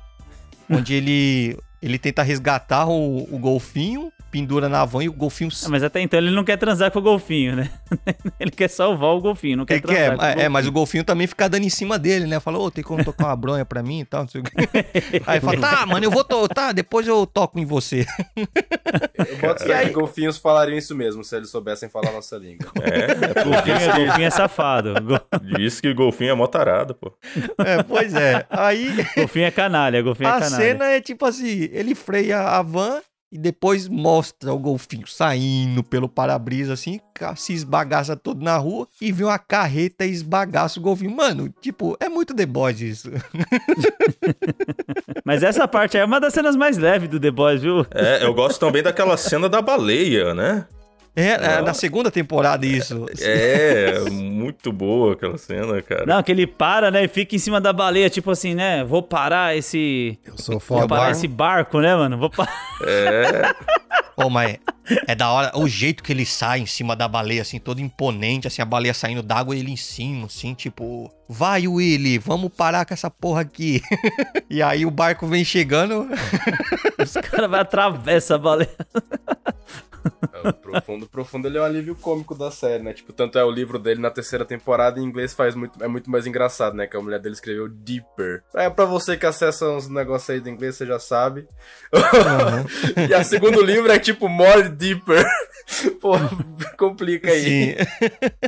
Onde ele. Ele tenta resgatar o, o golfinho, pendura na van e o golfinho Ah, Mas até então ele não quer transar com o golfinho, né? ele quer salvar o golfinho, não quer É, que transar é, com o é, mas o golfinho. golfinho também fica dando em cima dele, né? Fala, ô, tem como tocar uma bronha pra mim e tal, não sei o quê. Aí fala, tá, mano, eu vou tocar, tá, depois eu toco em você. Eu boto fé que golfinhos falariam isso mesmo, se eles soubessem falar nossa língua. É, é Golfinho, é, golfinho é safado. Que diz que golfinho é mó tarado, pô. É, pois é. Aí Golfinho é canalha, golfinho é a canalha. cena é tipo assim, ele freia a van e depois mostra o golfinho saindo pelo para-brisa assim, se esbagaça todo na rua e vê uma carreta e esbagaça o golfinho. Mano, tipo, é muito The Boys isso. Mas essa parte aí é uma das cenas mais leves do The Boys, viu? É, eu gosto também daquela cena da baleia, né? É, é na segunda temporada isso. É, muito boa aquela cena, cara. Não, que ele para, né, e fica em cima da baleia, tipo assim, né, vou parar esse... Eu sou Vou foda. parar bar- esse barco, né, mano? Vou parar... É, Ô, mas é da hora o jeito que ele sai em cima da baleia, assim, todo imponente, assim, a baleia saindo d'água e ele em cima, assim, tipo, vai, Willy, vamos parar com essa porra aqui. e aí o barco vem chegando. Os caras vão atravessar a baleia. É, o profundo, profundo ele é um alívio cômico da série, né? Tipo, tanto é o livro dele na terceira temporada em inglês faz muito, é muito mais engraçado, né? Que a mulher dele escreveu Deeper. É pra você que acessa uns negócios aí do inglês, você já sabe. e a segundo livro é tipo More Deeper. Pô, complica aí. Sim.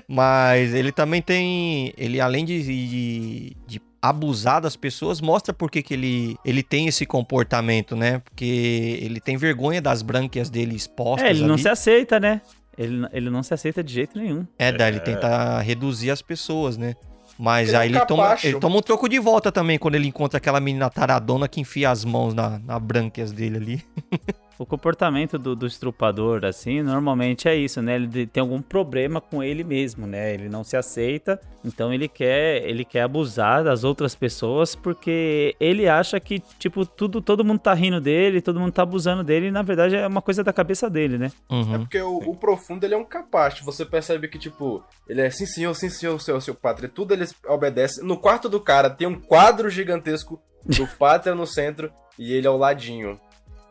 Mas ele também tem. Ele, além de, de, de abusar das pessoas, mostra por que que ele, ele tem esse comportamento, né? Porque ele tem vergonha das brânquias dele expostas. É, ele não ali. se aceita, né? Ele, ele não se aceita de jeito nenhum. É, daí ele tenta reduzir as pessoas, né? Mas Ele é aí ele toma, ele toma um troco de volta também quando ele encontra aquela menina taradona que enfia as mãos na, na brânquias dele ali. O comportamento do, do estrupador, assim, normalmente é isso, né? Ele tem algum problema com ele mesmo, né? Ele não se aceita, então ele quer, ele quer abusar das outras pessoas porque ele acha que, tipo, tudo, todo mundo tá rindo dele, todo mundo tá abusando dele, e na verdade é uma coisa da cabeça dele, né? É Uhum. porque o, o profundo ele é um capacho. Você percebe que, tipo, ele é sim senhor, sim senhor, seu, seu pátria. Tudo ele obedece. No quarto do cara tem um quadro gigantesco do pátria no centro e ele ao ladinho.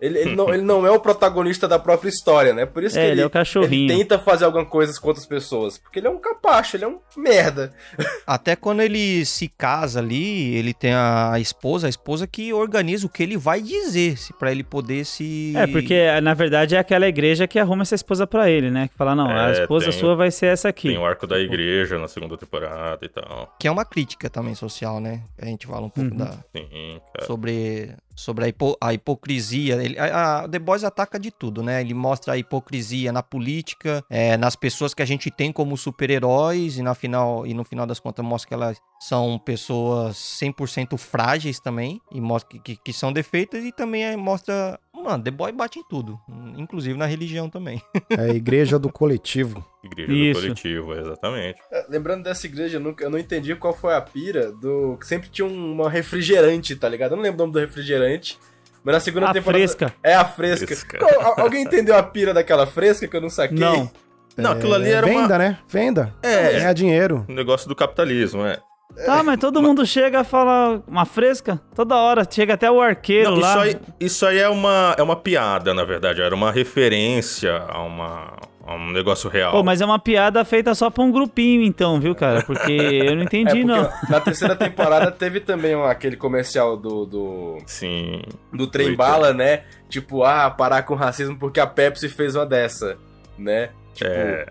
Ele, ele, não, ele não é o protagonista da própria história, né? Por isso É, que ele ele, é o cachorrinho. ele tenta fazer alguma coisa com outras pessoas. Porque ele é um capacho, ele é um merda. Até quando ele se casa ali, ele tem a a esposa, a esposa que organiza o que ele vai dizer, se para ele poder se. É, porque na verdade é aquela igreja que arruma essa esposa pra ele, né? Que fala, não, a É, esposa tem- sua vai ser essa aqui. Tem o arco da igreja na segunda temporada e tal. Que é uma crítica também social, né? A gente fala um pouco Uhum. da, Sim, cara. sobre, sobre a, hipo- a hipocrisia. Ele, a, a The Boys ataca de tudo, né? Ele mostra a hipocrisia na política, é, nas pessoas que a gente tem como super-heróis, e, na final, e no final das contas mostra que elas são pessoas 100% frágeis também, e mostra que, que, que são defeitas, e também é, mostra. Mano, The Boy bate em tudo, inclusive na religião também. É a igreja do coletivo. Igreja Isso. do coletivo, exatamente. É, Lembrando dessa igreja, eu, nunca, eu não entendi qual foi a pira do. que Sempre tinha um- uma refrigerante, tá ligado? Eu não lembro o nome do refrigerante. Mas na segunda A temporada. fresca. É a fresca. Fresca. Qual- alguém entendeu a pira daquela fresca que eu não saquei? Não. Não, aquilo ali É, era venda, uma... né? Venda. É. Ganhar dinheiro. um negócio do capitalismo, é. Tá, mas todo mundo chega e fala uma fresca toda hora. Chega até o arqueiro Não, lá. isso, aí, isso aí é uma, é uma piada, na verdade. Era uma referência a, uma, a um negócio real. Pô, mas é uma piada feita só pra um grupinho, então, viu, cara? Porque eu não É, entendi, porque não. na terceira temporada teve também aquele comercial do, do, Sim. do trem bala, né? Tipo, ah, parar com racismo porque a Pepsi fez uma dessa, né? Tipo, É,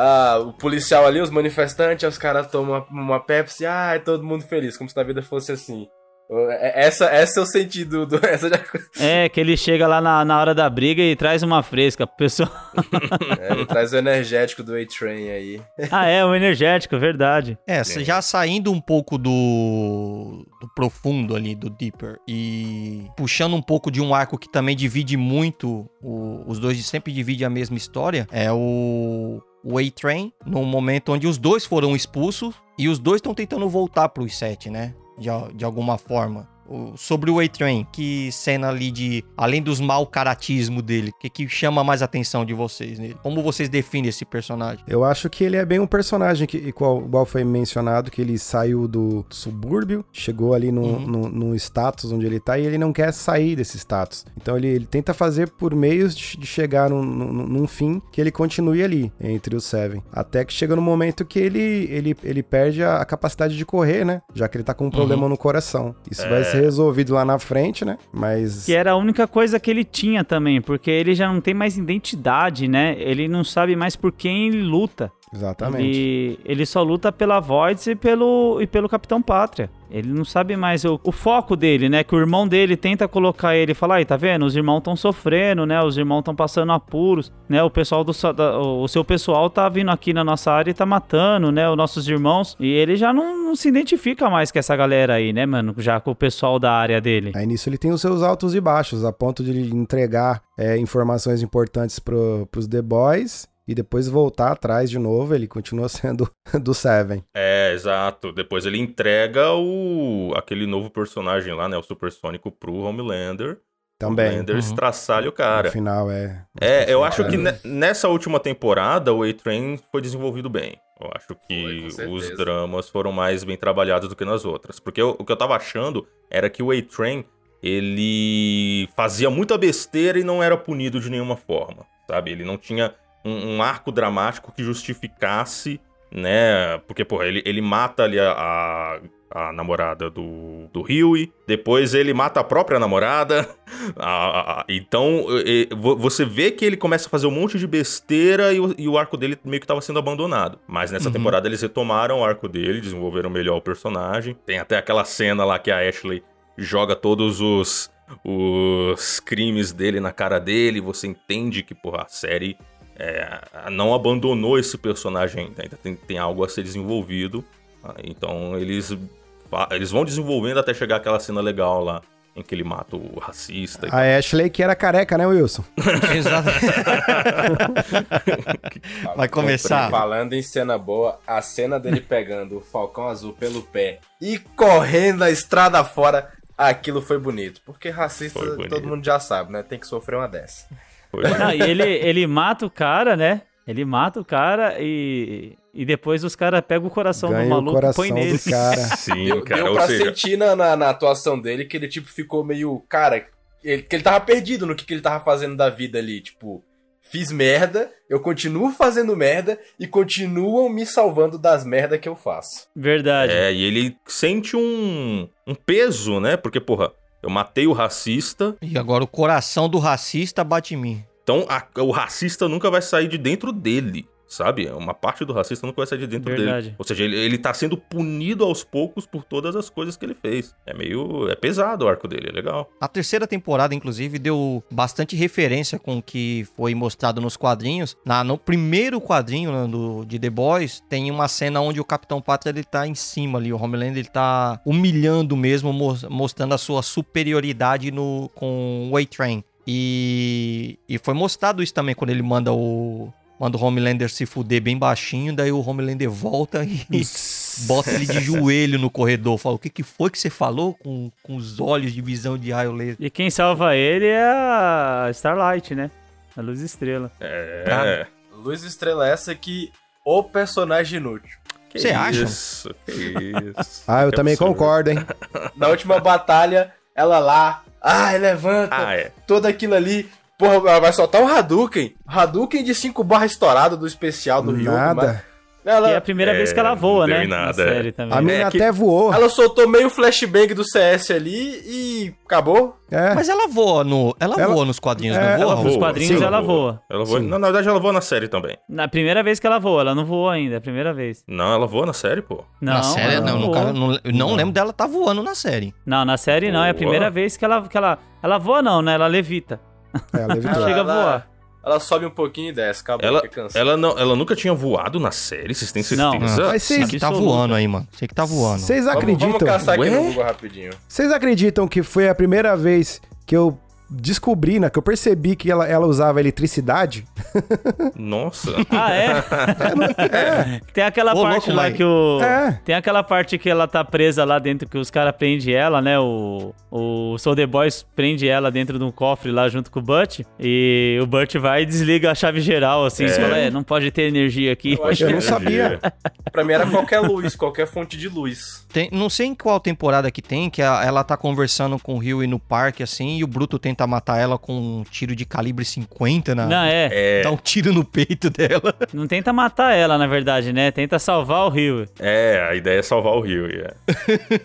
ah, o policial ali, os manifestantes, os caras tomam uma, uma Pepsi, ah, é todo mundo feliz, como se na vida fosse assim. É- Essa, essa é o sentido do. Essa já, É, que ele chega lá na, na hora da briga e traz uma fresca pro pessoal. é, ele traz o energético do A-Train aí. ah, é, o energético, verdade. É, Sim. já saindo um pouco do, do profundo ali, do Deeper, e puxando um pouco de um arco que também divide muito, o- os dois sempre dividem a mesma história, é o, o A-Train, no momento onde os dois foram expulsos, e os dois estão tentando voltar pros sete, né? De, de alguma forma. Sobre o A-Train, que cena ali de. Além dos mau caratismo dele, o que, que chama mais atenção de vocês nele? Como vocês definem esse personagem? Eu acho que ele é bem um personagem que, igual, igual foi mencionado, que ele saiu do subúrbio, chegou ali no, Uhum. no, no status onde ele tá e ele não quer sair desse status. Então ele, ele tenta fazer por meios de, de chegar num, num, num fim que ele continue ali, entre os Seven. Até que chega no momento que ele, ele, ele perde a, a capacidade de correr, né? Já que ele tá com um problema no coração. Isso vai É. ser resolvido lá na frente, né? Mas. Que era a única coisa que ele tinha também, porque ele já não tem mais identidade, né? Ele não sabe mais por quem ele luta. Exatamente. Ele, ele só luta pela Voids e pelo, e pelo Capitão Pátria. Ele não sabe mais o, o foco dele, né? Que o irmão dele tenta colocar ele e falar, aí, tá vendo? Os irmãos estão sofrendo, né? Os irmãos estão passando apuros, né? O pessoal do da- o seu pessoal tá vindo aqui na nossa área e tá matando, né? Os nossos irmãos. E ele já não, não se identifica mais com essa galera aí, né, mano? Já com o pessoal da área dele. Aí nisso ele tem os seus altos e baixos, a ponto de entregar é, informações importantes pro, pros The Boys e depois voltar atrás de novo. Ele continua sendo do Seven. é, exato. Depois ele entrega o aquele novo personagem lá, né? O Supersônico pro Homelander. Também. Homelander Uhum. estraçalha o cara. No final é. É, eu acho que nessa última temporada o A-Train foi desenvolvido bem. Eu acho Foi, que certeza. os dramas foram mais bem trabalhados do que nas outras. Porque eu- o que eu tava achando era que o A-Train, ele fazia muita besteira e não era punido de nenhuma forma, sabe? Ele não tinha um, um arco dramático que justificasse, né? Porque, porra, ele, ele mata ali a, a, a namorada do, do Huey, depois ele mata a própria namorada. Ah, então, vo- você vê que ele começa a fazer um monte de besteira e o, e o arco dele meio que estava sendo abandonado. Mas nessa Uhum. temporada eles retomaram o arco dele, desenvolveram melhor o personagem. Tem até aquela cena lá que a Ashley joga todos os, os crimes dele na cara dele. Você entende que, porra, a série eh, não abandonou esse personagem ainda. Ainda tem, tem algo a ser desenvolvido. Ah, Então eles, eles vão desenvolvendo até chegar aquela cena legal lá, em que ele mata o racista. e A Ashley que era careca, né, Wilson? Exato. Vai começar. Falando em cena boa, a cena dele pegando o Falcão Azul pelo pé e correndo a estrada fora, aquilo foi bonito. Porque racista, bonito. todo mundo já sabe, né? Tem que sofrer uma dessa. Não, e ele, ele mata o cara, né? Ele mata o cara e, e depois os caras pegam o coração do Ganha o maluco e coração põe nele. do cara. Sim, Deu, cara. deu Ou pra seja, sentir na, na, na atuação dele que ele, tipo, ficou meio. Cara, ele, que ele tava perdido no que, que ele tava fazendo da vida ali. Tipo, fiz merda, eu continuo fazendo merda e continuam me salvando das merdas que eu faço. Verdade. É, e ele sente um, um peso, né? Porque, porra, eu matei o racista, E agora o coração do racista bate em mim. então a- o racista nunca vai sair de dentro dele. Sabe? Uma parte do racista vai sair de dentro Verdade. dele. Ou seja, ele, ele tá sendo punido aos poucos por todas as coisas que ele fez. É meio. É pesado o arco dele, é legal. A terceira temporada, inclusive, deu bastante referência com o que foi mostrado nos quadrinhos. Na, no primeiro quadrinho né, do, de The Boys, tem uma cena onde o Capitão Pátria ele tá em cima ali. O Homelander ele tá humilhando mesmo, mos- mostrando a sua superioridade no, com o A-Train. E, e foi mostrado isso também quando ele manda o, manda o Homelander se fuder bem baixinho. Daí o Homelander volta e bota ele de joelho no corredor. Fala, o que, que foi que você falou com, com os olhos de visão de raio laser? E quem salva ele é a Starlight, né? A Luz Estrela. É. Luz Estrela essa que o personagem inútil. Que Você acha? Isso, que isso. Ah, eu Que também absurdo. concordo, hein? Na última batalha, ela lá, ai, levanta, Ah, é. todo aquilo ali. Porra, ela vai soltar um Hadouken. Hadouken de 5 barra estourado do especial do Rio. Nada. Ela, Que é a primeira vez que ela É, voa, não né? em Na nada, série é. também. A mina que- até voou. ela soltou meio flashbang do CS ali e acabou. É. Mas ela voa no. Ela, Ela- voa nos quadrinhos, É, não voa? ela Raul? Nos voa, quadrinhos sim, ela voa. Ela voa. Sim. Na, na verdade, ela voa na série também. Na primeira vez que ela voa, ela não voou ainda, é a primeira vez. Não, ela voa na série, pô. Não, na série, ela não. não, eu não lembro dela tá voando na série. Não, na série não, é a Voa. primeira vez que ela, que ela. Ela voa, não, né? Ela levita. É, ela evitou. Chega a ela, voar. Ela sobe um pouquinho e desce, acabou, Ela, ela, não, ela nunca tinha voado na série, vocês têm Não. certeza? Mas Você vocês que tá voando aí, mano. Você que tá voando. vocês Vamos, acreditam? vamos caçar aqui Ué? no Google rapidinho. Vocês acreditam que foi a primeira vez que eu descobri, né? Que eu percebi que ela, ela usava eletricidade? Nossa. Ah, é? Tem aquela Ô, parte louco, lá que o. É. Tem aquela parte que ela tá presa lá dentro, que os caras prendem ela, né? O, o Soldier Boys prende ela dentro de um cofre lá junto com o Butch. E o Butch vai e desliga a chave geral, assim. É. Fala, é, não pode ter energia aqui. Eu acho Eu não sabia. pra mim era qualquer luz, qualquer fonte de luz. Tem- não sei em qual temporada que tem, que a- ela tá conversando com o Rio no parque, assim, e o Bruto tenta matar ela com um tiro de calibre 50 na. Não, é. É, Dá um tiro no peito dela. Não tenta matar ela, na verdade, né? Tenta salvar o Rio. é, a ideia é salvar o Rio. é.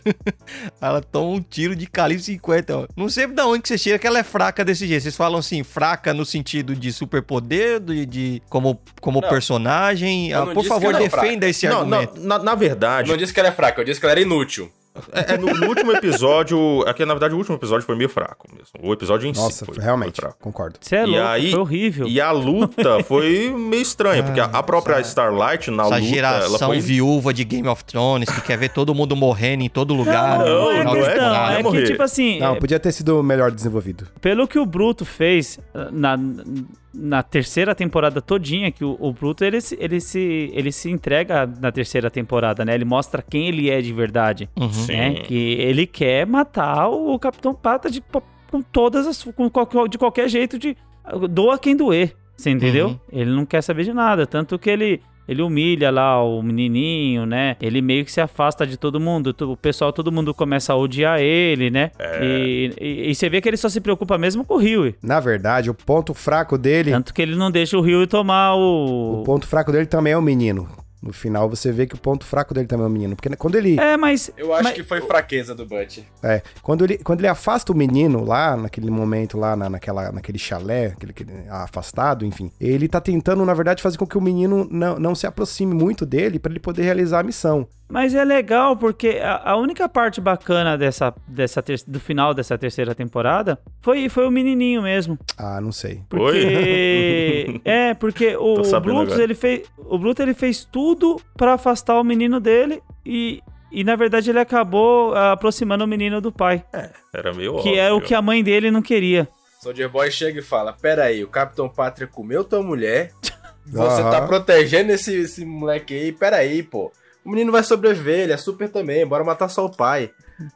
Ela toma um tiro de calibre 50. ó. Não sei de onde que você tira que ela é fraca desse jeito. Vocês falam assim, fraca no sentido de superpoder, de, de como, como Não, personagem. Ah, não por favor, é defenda esse Não, não, argumento. na, na verdade, Eu não disse que ela é fraca, eu disse que ela era inútil. É, é, no, no último episódio. Aqui, na verdade, o último episódio foi meio fraco mesmo. O episódio em Nossa, si. Foi, realmente, foi fraco. concordo. Você é E louco, aí- foi horrível. E a luta foi meio estranha, porque a, a própria essa- Starlight na Essa luta, ela geração foi. viúva de Game of Thrones que quer ver todo mundo morrendo em todo lugar. Não, no não é não é. É que, tipo assim, Não, é, podia ter sido melhor desenvolvido. pelo que o Bruto fez uh, na, na terceira temporada todinha, que o, o Bruto, ele, se- ele, se, ele se entrega na terceira temporada, né? Ele mostra quem ele é de verdade, Uhum. Sim. né? Que ele quer matar o Capitão Pata de, com todas as... Com, qual- de qualquer jeito, de doa quem doer, você entendeu? Uhum. Ele não quer saber de nada, tanto que ele... Ele humilha lá o menininho, né? Ele meio que se afasta de todo mundo. O pessoal, todo mundo começa a odiar ele, né? E, e- e você vê que ele só se preocupa mesmo com o Rio. Na verdade, o ponto fraco dele, Tanto que ele não deixa o Rio tomar o o. ponto fraco dele também é o menino. No final você vê que o ponto fraco dele também é o menino, porque quando ele É, mas. Eu acho mas- que foi fraqueza do Butch. É, quando ele, quando ele afasta o menino lá, naquele momento lá, na, naquela, naquele chalé, aquele, aquele afastado, enfim, ele tá tentando, na verdade, fazer com que o menino não, não se aproxime muito dele pra ele poder realizar a missão. Mas é legal porque a, a única parte bacana dessa, dessa ter- do final dessa terceira temporada foi, foi o menininho mesmo. Ah, não sei. Porque. é, porque o, o Brutus, ele fez. O Bruto ele fez tudo pra afastar o menino dele e, e na verdade ele acabou ah, aproximando o menino do pai. Era meio Que óbvio. é o que a mãe dele não queria. Soldier Boy chega e fala: Pera aí, o Capitão Pátria comeu tua mulher. Você Aham. tá protegendo esse, esse moleque aí. Pera aí, pô. O menino vai sobreviver, ele é super também. Bora matar só o pai.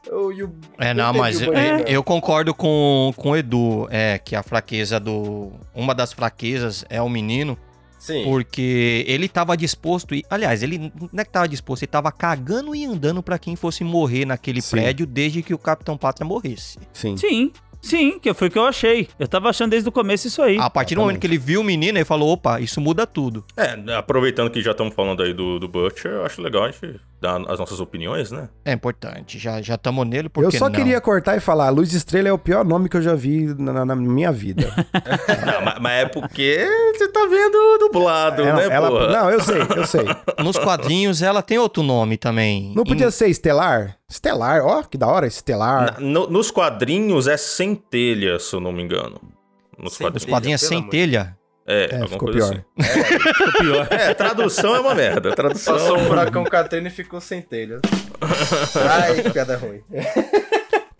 Eu, e o- É, não, mas eu, eu concordo com, com o Edu, é, que a fraqueza do... Uma das fraquezas é o menino, Sim. porque ele tava disposto, e, aliás, ele não é que tava disposto, ele tava cagando e andando pra quem fosse morrer naquele Sim. prédio desde que o Capitão Pátria morresse. Sim. Sim, sim, que foi o que eu achei. Eu tava achando desde o começo isso aí. A partir do momento que ele viu o menino, ele falou, opa, isso muda tudo. É, aproveitando que já estamos falando aí do, do Butcher, eu acho legal a gente as nossas opiniões, né? É importante, já já estamos nele, porque Eu só não? queria cortar e falar, Luz Estrela é o pior nome que eu já vi na, na minha vida. Não, mas, mas é porque você tá vendo dublado, Ela- né, ela- porra? não, eu sei, eu sei. Nos quadrinhos ela tem outro nome também. Não podia Em- ser Estelar? Estelar, ó, que da hora, Estelar. Na- no- nos quadrinhos é centelha, se eu não me engano. Nos Centelha. Os quadrinhos. quadrinhos pelo sem amor. telha. É, É, ficou coisa pior. assim. Ficou pior. É, tradução é uma merda. Tradução. Passou um furacão Katrina e ficou sem telha. Ai, que piada ruim.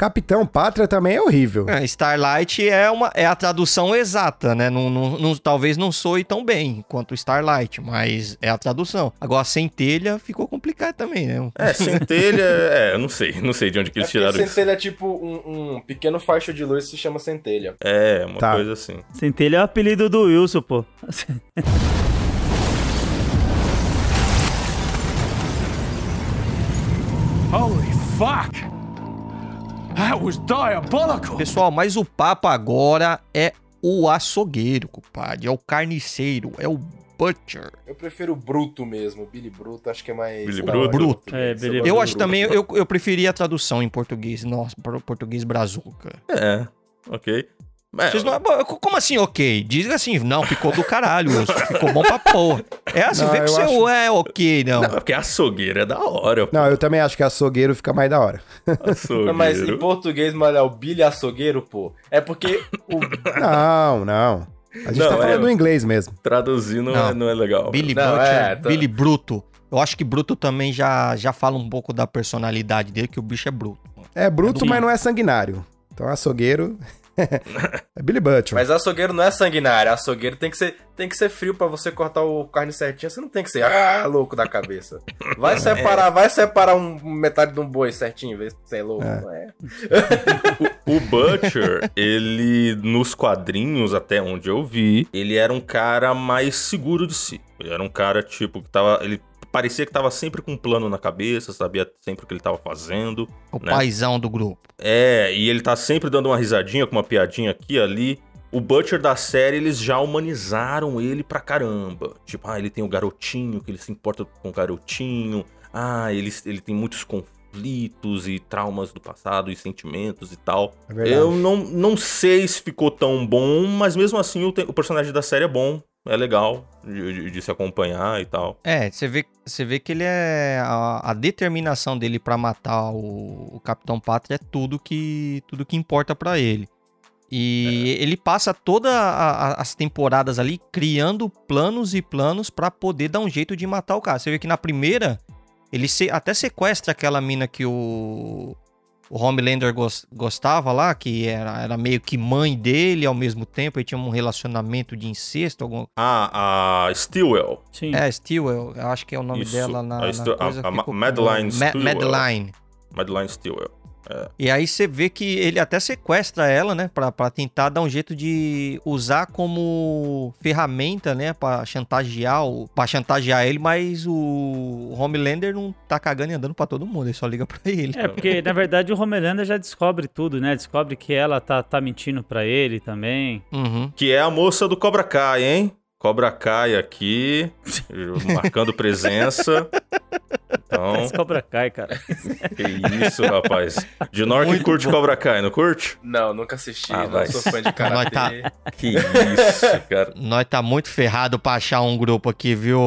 Capitão Pátria também é horrível. É, Starlight é, uma, é a tradução exata, né? Não, não- não- talvez não soe tão bem quanto Starlight, mas é a tradução. Agora, sem telha ficou complicado também, né? É, centelha, é, eu não sei, não sei de onde que É eles porque tiraram isso. centelha é tipo um, um pequeno faixa de luz que se chama centelha. É, uma Tá. coisa assim. Centelha é o apelido do Wilson, pô. Holy fuck! That was diabolical! Pessoal, mas o papo agora é o açougueiro, compadre. É o carniceiro, é o butcher. Eu prefiro o Bruto mesmo, Billy Bruto, acho que é mais. Billy Bruto? Bruto. É, Billy Eu acho Bruto. também, eu, eu preferia a tradução em português. Nossa, português brazuca. É, ok. É, Vocês não, como assim, ok? Diz assim, não, ficou do caralho, ficou bom pra porra. É assim, Não, vê que eu você acho- é ok, não. Não, é porque açougueiro é da hora, pô. Não, eu também acho que açougueiro fica mais da hora. Açougueiro. Não, Mas em português, mano, é o Billy Açougueiro, pô. É porque o. Não, não. A gente Não, tá é- falando do inglês mesmo. Traduzir não, Não. É, não é legal. Billy Não, é, tá- Billy Bruto. Eu acho que Bruto também já, já fala um pouco da personalidade dele, que o bicho é bruto. É bruto, Sim. mas não é sanguinário. Então açougueiro é Billy Butcher. Mas açougueiro não é sanguinário. Açougueiro tem que ser, tem que ser frio pra você cortar o carne certinho. Você não tem que ser ah, louco da cabeça. Vai separar, vai separar um metade de um boi certinho, ver se você é louco. É. não é? O Butcher, ele, nos quadrinhos, até onde eu vi, ele era um cara mais seguro de si. Ele era um cara, tipo, que tava. Ele parecia que tava sempre com um plano na cabeça, sabia sempre o que ele tava fazendo. O Né? paizão do grupo. É, e ele tá sempre dando uma risadinha com uma piadinha aqui e ali. O Butcher da série, eles já humanizaram ele pra caramba. Tipo, ah, ele tem o garotinho, que ele se importa com o garotinho. Ah, ele, ele tem muitos conflitos e traumas do passado e sentimentos e tal. É. Eu não, não sei se ficou tão bom, mas mesmo assim o, te- o personagem da série é bom. É legal de, de- de se acompanhar e tal. É, você vê, você vê que ele é. A, a determinação dele pra matar o, o Capitão Pátria é tudo que, tudo que importa pra ele. E ele passa todas as temporadas ali criando planos e planos pra poder dar um jeito de matar o cara. Você vê que na primeira, ele se- até sequestra aquela mina que o, o Homelander gos- gostava lá, que era, era meio que mãe dele ao mesmo tempo, e tinha um relacionamento de incesto, algum, Ah, a Stillwell. Sim. é, Stillwell, eu acho que é o nome Isso, dela na, a na a- coisa. a ficou com- Madeline Ma- Stillwell. Madeline. Madeline Stillwell. E aí você vê que ele até sequestra ela, né, Pra pra tentar dar um jeito de usar como ferramenta, né, Pra chantagear, o, pra chantagear ele, mas o Homelander não tá cagando e andando pra todo mundo, ele só liga pra ele. É, porque na verdade o Homelander já descobre tudo, né? Descobre que ela tá, tá mentindo pra ele também. Uhum. Que é a moça do Cobra Kai, hein? Cobra Kai aqui, marcando presença. Então, Mas Cobra Kai, cara. que isso, rapaz. De Nor que Muito curte bom. Cobra Kai, não curte? Não, nunca assisti, Ah, não vai. sou fã de Nós karatê. tá- Que isso, cara. Nós tá muito ferrado pra achar um grupo aqui, viu?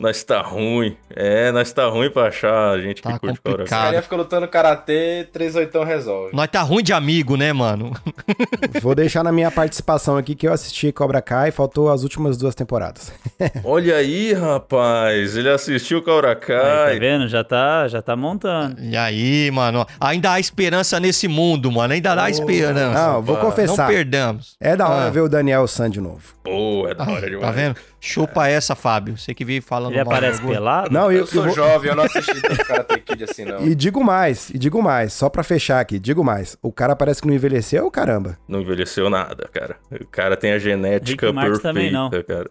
Nós tá ruim. É, nós tá ruim pra achar gente que Tá curte Cobra complicado. O carinha fica lutando karatê, 38 resolve. Nós tá ruim de amigo, né, mano? Vou deixar na minha participação aqui que eu assisti Cobra Kai, faltou as últimas duas temporadas. Kai. Olha aí, rapaz. Ele assistiu Cobra Aí, Kai. tá vendo? Já tá, já tá montando. E aí, mano, ainda há esperança nesse mundo, mano. Ainda há esperança. Não, vou Não confessar. perdamos. É da hora Ah. ver o Daniel San de novo. Pô, é da hora demais. Tá vendo? Chupa essa, Fábio. Você que vive falando Ele mal aparece pelado? Não, eu, Eu sou eu vou- jovem, eu não assisti tanto Karate Kid assim, não. E digo mais, e digo mais, só pra fechar aqui, digo mais. O cara parece que não envelheceu, caramba. Não envelheceu nada, cara. O cara tem a genética Rick Martin perfeita, também não. cara.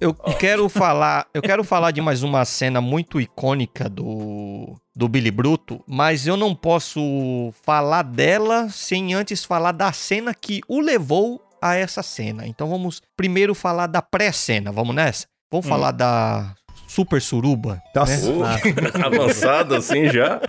Eu quero falar, eu quero falar de mais uma cena muito icônica do do Billy Bruto, mas eu não posso falar dela sem antes falar da cena que o levou a essa cena. Então vamos primeiro falar da pré-cena, vamos nessa? Vamos falar da Super Suruba. Nossa. Uh, avançado assim já.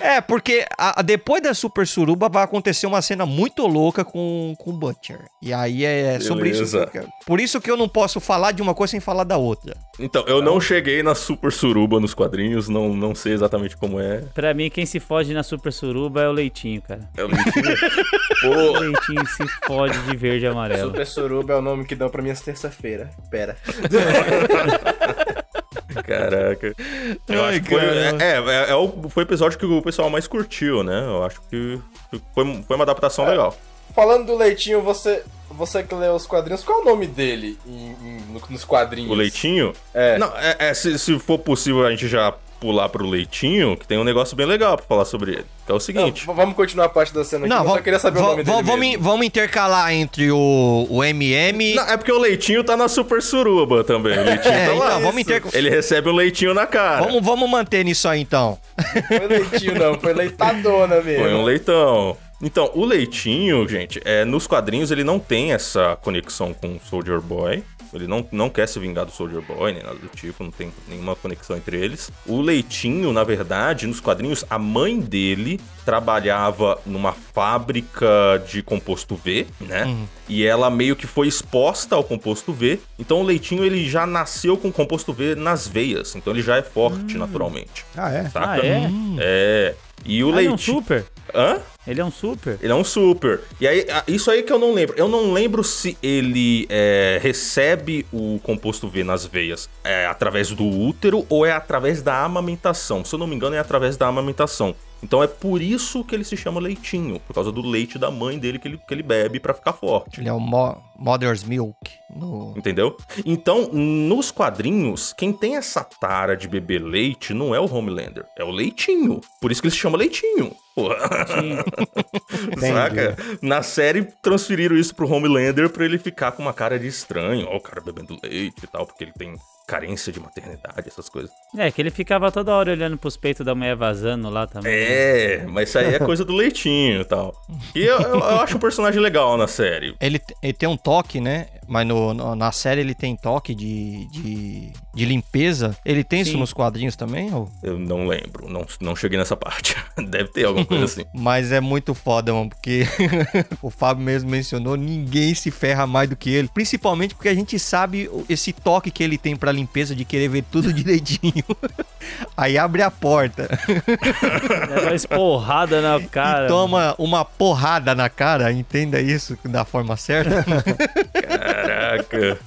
É, porque a- a- depois da Super Suruba vai acontecer uma cena muito louca com, com o Butcher. E aí é sobre isso. Beleza. que eu quero- Por isso que eu não posso falar de uma coisa sem falar da outra. Então, eu não cheguei na Super Suruba nos quadrinhos, não, não sei exatamente como é. Pra mim, quem se fode na Super Suruba é o Leitinho, cara. É o Leitinho. O Leitinho se fode de verde e amarelo. Super Suruba é o nome que dão pra minhas terça-feira. Pera. caraca. Eu Ai, acho que foi, caramba. é, é, é o, foi o episódio que o pessoal mais curtiu, né? Eu acho que foi, foi uma adaptação legal. Falando do Leitinho, você, você que lê os quadrinhos, qual é o nome dele em- em- no- nos quadrinhos? O Leitinho? É. Não, é, é, se, se for possível a gente já pular pro Leitinho, que tem um negócio bem legal pra falar sobre ele. Que é o Não, seguinte. v- vamos continuar a parte da cena aqui. Não, eu só queria saber o nome dele. vamos, mesmo. vamos intercalar entre o, o MM. Não, é porque o Leitinho tá na Super Suruba também. O Leitinho É, tá lá. então, vamos inter... Ele recebe um leitinho na cara. vamos, vamos manter nisso aí então. Foi Leitinho, não, foi Leitadona mesmo. Foi um leitão. Então, o leitinho, gente, é, nos quadrinhos ele não tem essa conexão com o Soldier Boy. Ele não, não quer se vingar do Soldier Boy, nem nada do tipo, não tem nenhuma conexão entre eles. O Leitinho, na verdade, nos quadrinhos, a mãe dele trabalhava numa fábrica de composto V, né? E ela meio que foi exposta ao composto V. Então o Leitinho ele já nasceu com composto V nas veias. Então ele já é forte naturalmente. Ah, é? Saca? Ah, é? É. E o Ah, ele é um super? Hã? Ele é um super? Ele é um super. E aí, isso aí que eu não lembro. Eu não lembro se ele é, recebe o composto V nas veias é, através do útero ou é através da amamentação. Se eu não me engano, é através da amamentação. Então é por isso que ele se chama leitinho, por causa do leite da mãe dele que ele, que ele bebe pra ficar forte. Ele é o Mo- Mother's Milk. No... Entendeu? Então, nos quadrinhos, quem tem essa tara de beber leite não é o Homelander, é o leitinho. Por isso que ele se chama leitinho. Saca? Na série transferiram isso pro Homelander pra ele ficar com uma cara de estranho. Ó, o cara bebendo leite e tal, porque ele tem carência de maternidade, essas coisas. É, que ele ficava toda hora olhando pros peitos da mulher vazando lá também. É, mas isso aí é coisa do leitinho e tal. E eu, eu- eu acho um personagem legal na série. Ele, ele tem um toque, né? Mas no, no- na série ele tem toque de, de, de limpeza. Ele tem isso Sim. nos quadrinhos também? Ou? Eu não lembro, não, não cheguei nessa parte. Deve ter alguma coisa assim. Mas é muito foda, mano, porque o Fábio mesmo mencionou, ninguém se ferra mais do que ele. Principalmente porque a gente sabe esse toque que ele tem pra limpeza de querer ver tudo direitinho. Aí abre a porta Leva uma esporrada na cara. e toma uma porrada na cara, entenda isso da forma certa. Caraca.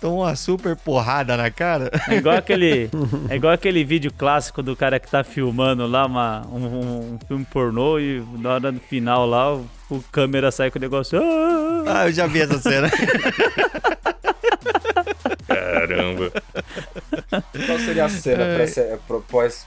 Toma uma super porrada na cara. É igual aquele, é igual aquele vídeo clássico do cara que tá filmando lá uma, um, um filme pornô e na hora do final lá o, o câmera sai com o negócio. "Ah!" Ah, eu já vi essa cena. Caramba. Qual seria a cena pra ser, pro- pós...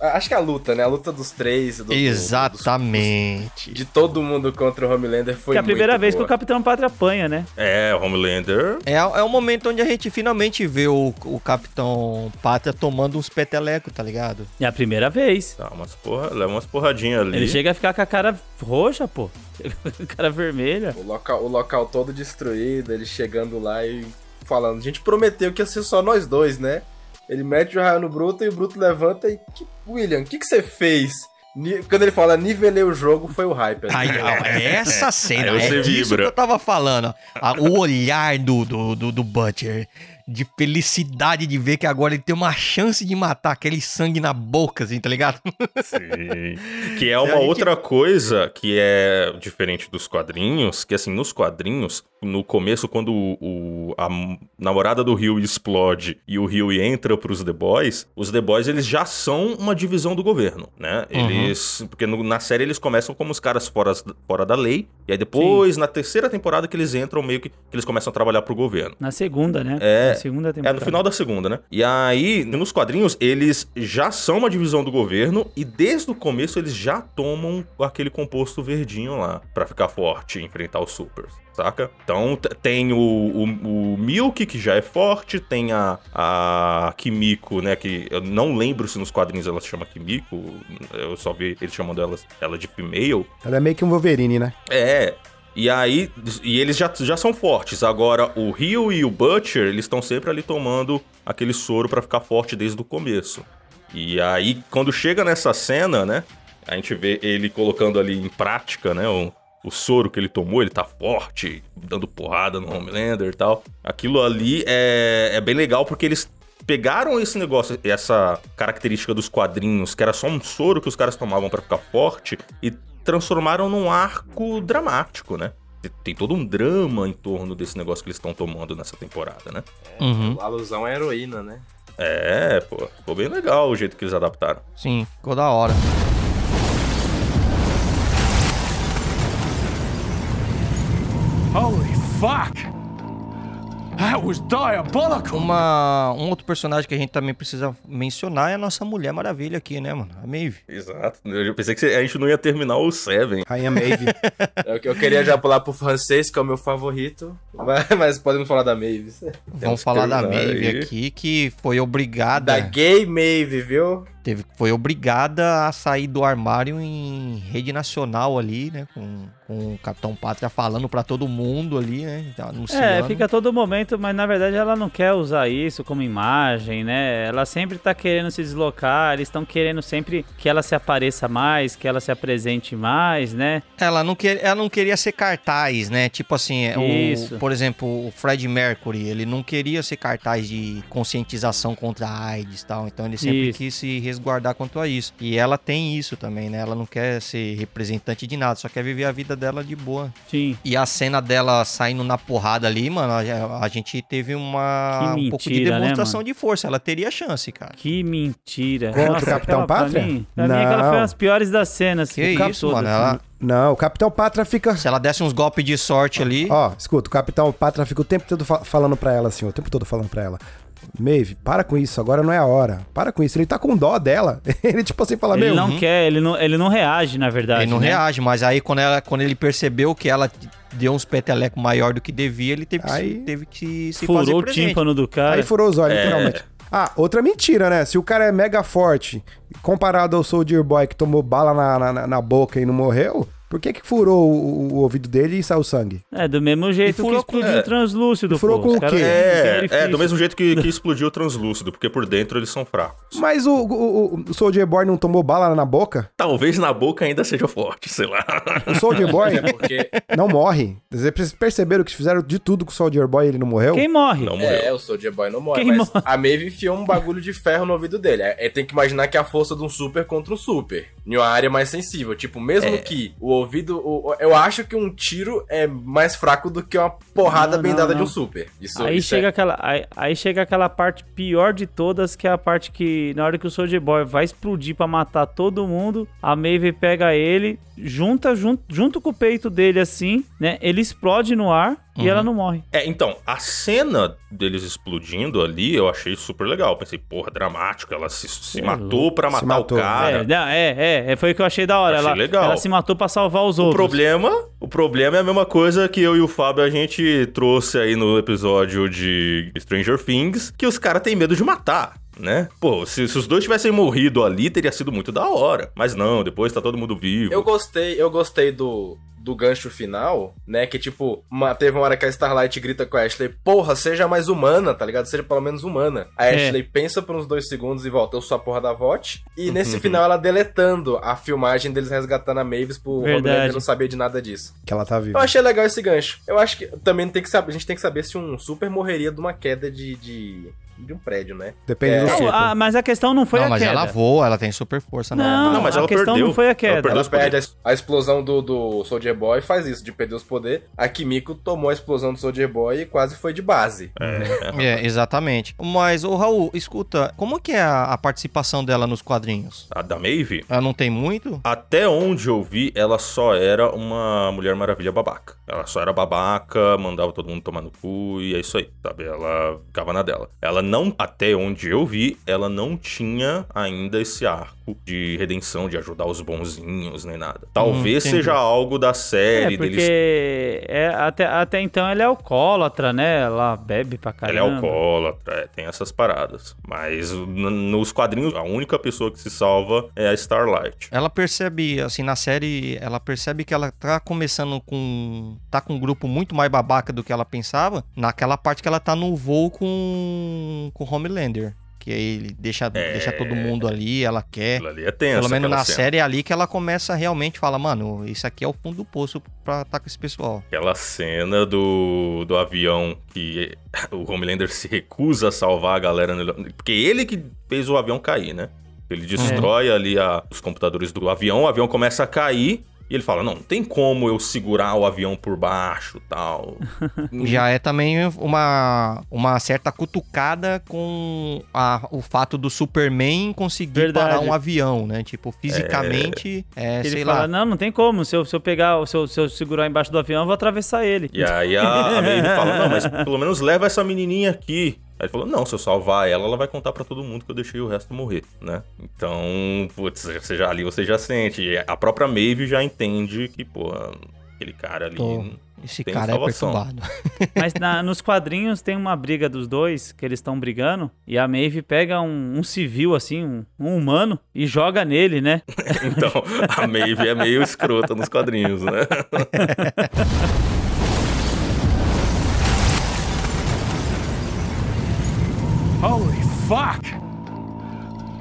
Acho que é a luta, né? A luta dos três. do- do- Exatamente. dos- de todo mundo contra o Homelander foi Que é a primeira muito vez que boa. o Capitão Pátria apanha, né? É, o Homelander. É, é o momento onde a gente finalmente vê o, o Capitão Pátria tomando uns petelecos, tá ligado? É a primeira vez. Dá umas porra, leva umas porradinhas ali. Ele chega a ficar com a cara roxa, pô. Chega com a cara vermelha. O local, o local todo destruído, ele chegando lá e falando. A gente prometeu que ia ser só nós dois, né? Ele mete o raio no Bruto e o Bruto levanta e. "Que- William, o que, que você fez? Quando ele fala nivelei o jogo, foi o hyper. Aí, ó, essa cena, é disso vibra. que eu tava falando. ó. O olhar do, do, do, do Butcher de felicidade de ver que agora ele tem uma chance de matar aquele sangue na boca, assim, tá ligado? Sim. Que é uma gente- outra coisa que é diferente dos quadrinhos, que assim, nos quadrinhos, no começo, quando o, o- a namorada do Rio explode e o Rio entra pros The Boys, os The Boys eles já são uma divisão do governo, né? Eles. Porque no- na série eles começam como os caras fora, fora da lei, e aí depois, na terceira temporada, que eles entram meio que, que eles começam a trabalhar pro governo. Na segunda, né? É. Na segunda É, temporada. no final da segunda, né? E aí, nos quadrinhos, eles já são uma divisão do governo e desde o começo eles já tomam aquele composto verdinho lá pra ficar forte e enfrentar os supers, saca? Então tem o, o, o Milk, que já é forte, tem a, a Kimiko, né? Que eu não lembro se nos quadrinhos ela se chama Kimiko, eu só vi eles chamando ela, ela de female. Ela é meio que um Wolverine, né? É. E aí, e eles já, já são fortes. Agora, o Rio e o Butcher, eles estão sempre ali tomando aquele soro pra ficar forte desde o começo. E aí, quando chega nessa cena, né? A gente vê ele colocando ali em prática, né? O, o soro que ele tomou, ele tá forte, dando porrada no Homelander e tal. Aquilo ali é, é bem legal porque eles pegaram esse negócio, essa característica dos quadrinhos, que era só um soro que os caras tomavam pra ficar forte, e transformaram num arco dramático, né? Tem todo um drama em torno desse negócio que eles estão tomando nessa temporada, né? Uhum. A alusão à heroína, né? É, pô, ficou bem legal o jeito que eles adaptaram. Sim, ficou da hora. Holy fuck! Diabolical! Uma, um outro personagem que a gente também precisa mencionar é a nossa Mulher Maravilha aqui, né, mano? A Maeve. Exato. Eu pensei que a gente não ia terminar o Seven. Rainha Maeve. Eu, eu queria já pular pro francês, que é o meu favorito. Mas, mas podemos falar da Maeve. Vamos falar da Maeve aí. aqui, que foi obrigada. Da gay Maeve, viu? Teve, foi obrigada a sair do armário em rede nacional ali, né? Com, com o Capitão Pátria falando pra todo mundo ali, né? Anunciando. É, fica a todo momento, mas na verdade ela não quer usar isso como imagem, né? Ela sempre tá querendo se deslocar, eles estão querendo sempre que ela se apareça mais, que ela se apresente mais, né? Ela não, quer, ela não queria ser cartaz, né? Tipo assim, é, o, por exemplo, o Fred Mercury, ele não queria ser cartaz de conscientização contra a AIDS e tal. Então ele sempre Isso. quis se resguardar quanto a isso. E ela tem isso também, né? Ela não quer ser representante de nada, só quer viver a vida dela de boa. Sim. E a cena dela saindo na porrada ali, mano, a, a gente teve uma Que um pouco de mentira, né, demonstração mano? de força. Ela teria chance, cara. Que mentira. Contra o Capitão aquela, pra Pátria? Mim, pra mim, aquela Não. foi uma das piores das cenas. Que isso, mano. né? Ela, Não, o Capitão Pátria fica. se ela desse uns golpes de sorte ali. Ó, escuta, o Capitão Pátria fica o tempo todo fa- falando pra ela assim, o tempo todo falando pra ela. Maeve, para com isso, agora não é a hora. Para com isso. Ele tá com dó dela. Ele, tipo assim, fala, Ele meu. não quer, ele não, ele não reage, na verdade. Ele não né? reage, mas aí quando, ela, quando ele percebeu que ela deu uns petelecos maior do que devia, ele teve, que, Aí- se- teve que se fazer Furou o tímpano do cara. Aí furou os olhos, É. literalmente. Ah, outra mentira, né? Se o cara é mega forte, comparado ao Soldier Boy que tomou bala na, na, na boca e não morreu, por que que furou o, o ouvido dele e saiu sangue? É, do mesmo jeito que explodiu é. o translúcido. E furou pô. com o quê? É, querem é, do mesmo jeito que, que explodiu o translúcido, porque por dentro eles são fracos. Mas o, o, o Soldier Boy não tomou bala na boca? Talvez na boca ainda seja forte, sei lá. O Soldier Boy É porque não morre. Vocês perceberam que fizeram de tudo com o Soldier Boy e ele não morreu? Quem morre? Não morreu. É, o Soldier Boy não morre, Quem mas morre? a Maeve enfiou um bagulho de ferro no ouvido dele. É, é, tem que imaginar que é a força de um super contra um super. Em uma área mais sensível. Tipo, mesmo que o ouvido. o- eu acho que um tiro é mais fraco do que uma porrada Não, bem não, dada não. de um super. Isso, Aí isso chega, é... aquela, aí, aí chega aquela parte pior de todas, que é a parte que, na hora que o Soldier Boy vai explodir pra matar todo mundo, a Maeve pega ele, junta junto, junto com o peito dele assim, né? Ele explode no ar e ela não morre. É, então, a cena deles explodindo ali eu achei super legal. Pensei, porra, dramático. Ela se, se matou pra Se matar matou. o cara. É, não, é, é, é, foi o que eu achei da hora. Achei Ela, legal. ela se matou pra salvar os O outros. problema, o problema é a mesma coisa que eu e o Fábio a gente trouxe aí no episódio de Stranger Things, que os caras têm medo de matar. Né? Pô, se, se os dois tivessem morrido ali, teria sido muito da hora. Mas não, depois tá todo mundo vivo. Eu gostei, eu gostei do, do gancho final, né? Que tipo, uma- teve uma hora que a Starlight grita com a Ashley, porra, seja mais humana, tá ligado? Seja pelo menos humana. A É. Ashley pensa por uns dois segundos e volta, eu sou a porra da VOT. E Uhum. nesse final ela deletando a filmagem deles resgatando a Mavis pro Verdade. Homelander não saber de nada disso. Que ela tá viva. Eu achei legal esse gancho. Eu acho que também tem que saber, a gente tem que saber se um super morreria de uma queda de, de, de um prédio, né? Depende É. do Não, ciclo. ah, mas a questão não foi não, a mas queda. ela voa, ela tem super força, né? Não, Não, mas a ela questão perdeu. não foi a Ela queda. perdeu Ela os poderes. perde a, a explosão do, do Soldier Boy faz isso, de perder os poderes. A Kimiko tomou a explosão do Soldier Boy e quase foi de base. É, exatamente. Mas, ô Raul, escuta, como que é a, a participação dela nos quadrinhos? A da Maeve, Ela não tem muito? até onde eu vi, ela só era uma Mulher Maravilha babaca. Ela só era babaca, mandava todo mundo tomar no cu e é isso aí, sabe? Ela ficava na dela. Ela não, até onde eu vi, ela não tinha ainda esse arco de redenção, de ajudar os bonzinhos, nem nada. Talvez entendi. seja algo da série É, deles porque é, até, até então ela é alcoólatra, né? Ela bebe pra Ela é caramba. alcoólatra, é, tem essas paradas. Mas nos quadrinhos, a única pessoa que se salva é a Starlight. Ela percebe, assim, na série, ela percebe que ela tá começando com. tá com um grupo muito mais babaca do que ela pensava, naquela parte que ela tá no voo com. Com Homelander. Que aí ele deixa, É. deixa todo mundo ali, ela quer. Ali é. Pelo menos na cena. série é ali que ela começa a realmente falar, mano, isso aqui é o fundo do poço pra estar com esse pessoal. Aquela cena do, do avião que o Homelander se recusa a salvar a galera. no- Porque ele que fez o avião cair, né? Ele destrói ali a- os computadores do avião, o avião começa a cair. E ele fala, não, não tem como eu segurar o avião por baixo tal. Já é também uma, uma certa cutucada com a- o fato do Superman conseguir Verdade. parar um avião, né? Tipo, fisicamente, é, Ele sei fala, lá. não, não tem como. Se eu, se eu pegar, se eu, se eu segurar embaixo do avião, eu vou atravessar ele. E aí a, a fala, não, mas pelo menos leva essa menininha aqui. Aí ele falou, não, se eu salvar ela, ela vai contar pra todo mundo que eu deixei o resto morrer, né? Então, putz, você já, ali você já sente. A própria Maeve já entende que, pô, aquele cara ali... Tô- Esse tem cara salvação. é perturbado. Mas na- nos quadrinhos tem uma briga dos dois, que eles estão brigando, e a Maeve pega um, um civil, assim, um, um humano, e joga nele, né? Então, a Maeve é meio escrota nos quadrinhos, né? Holy fuck!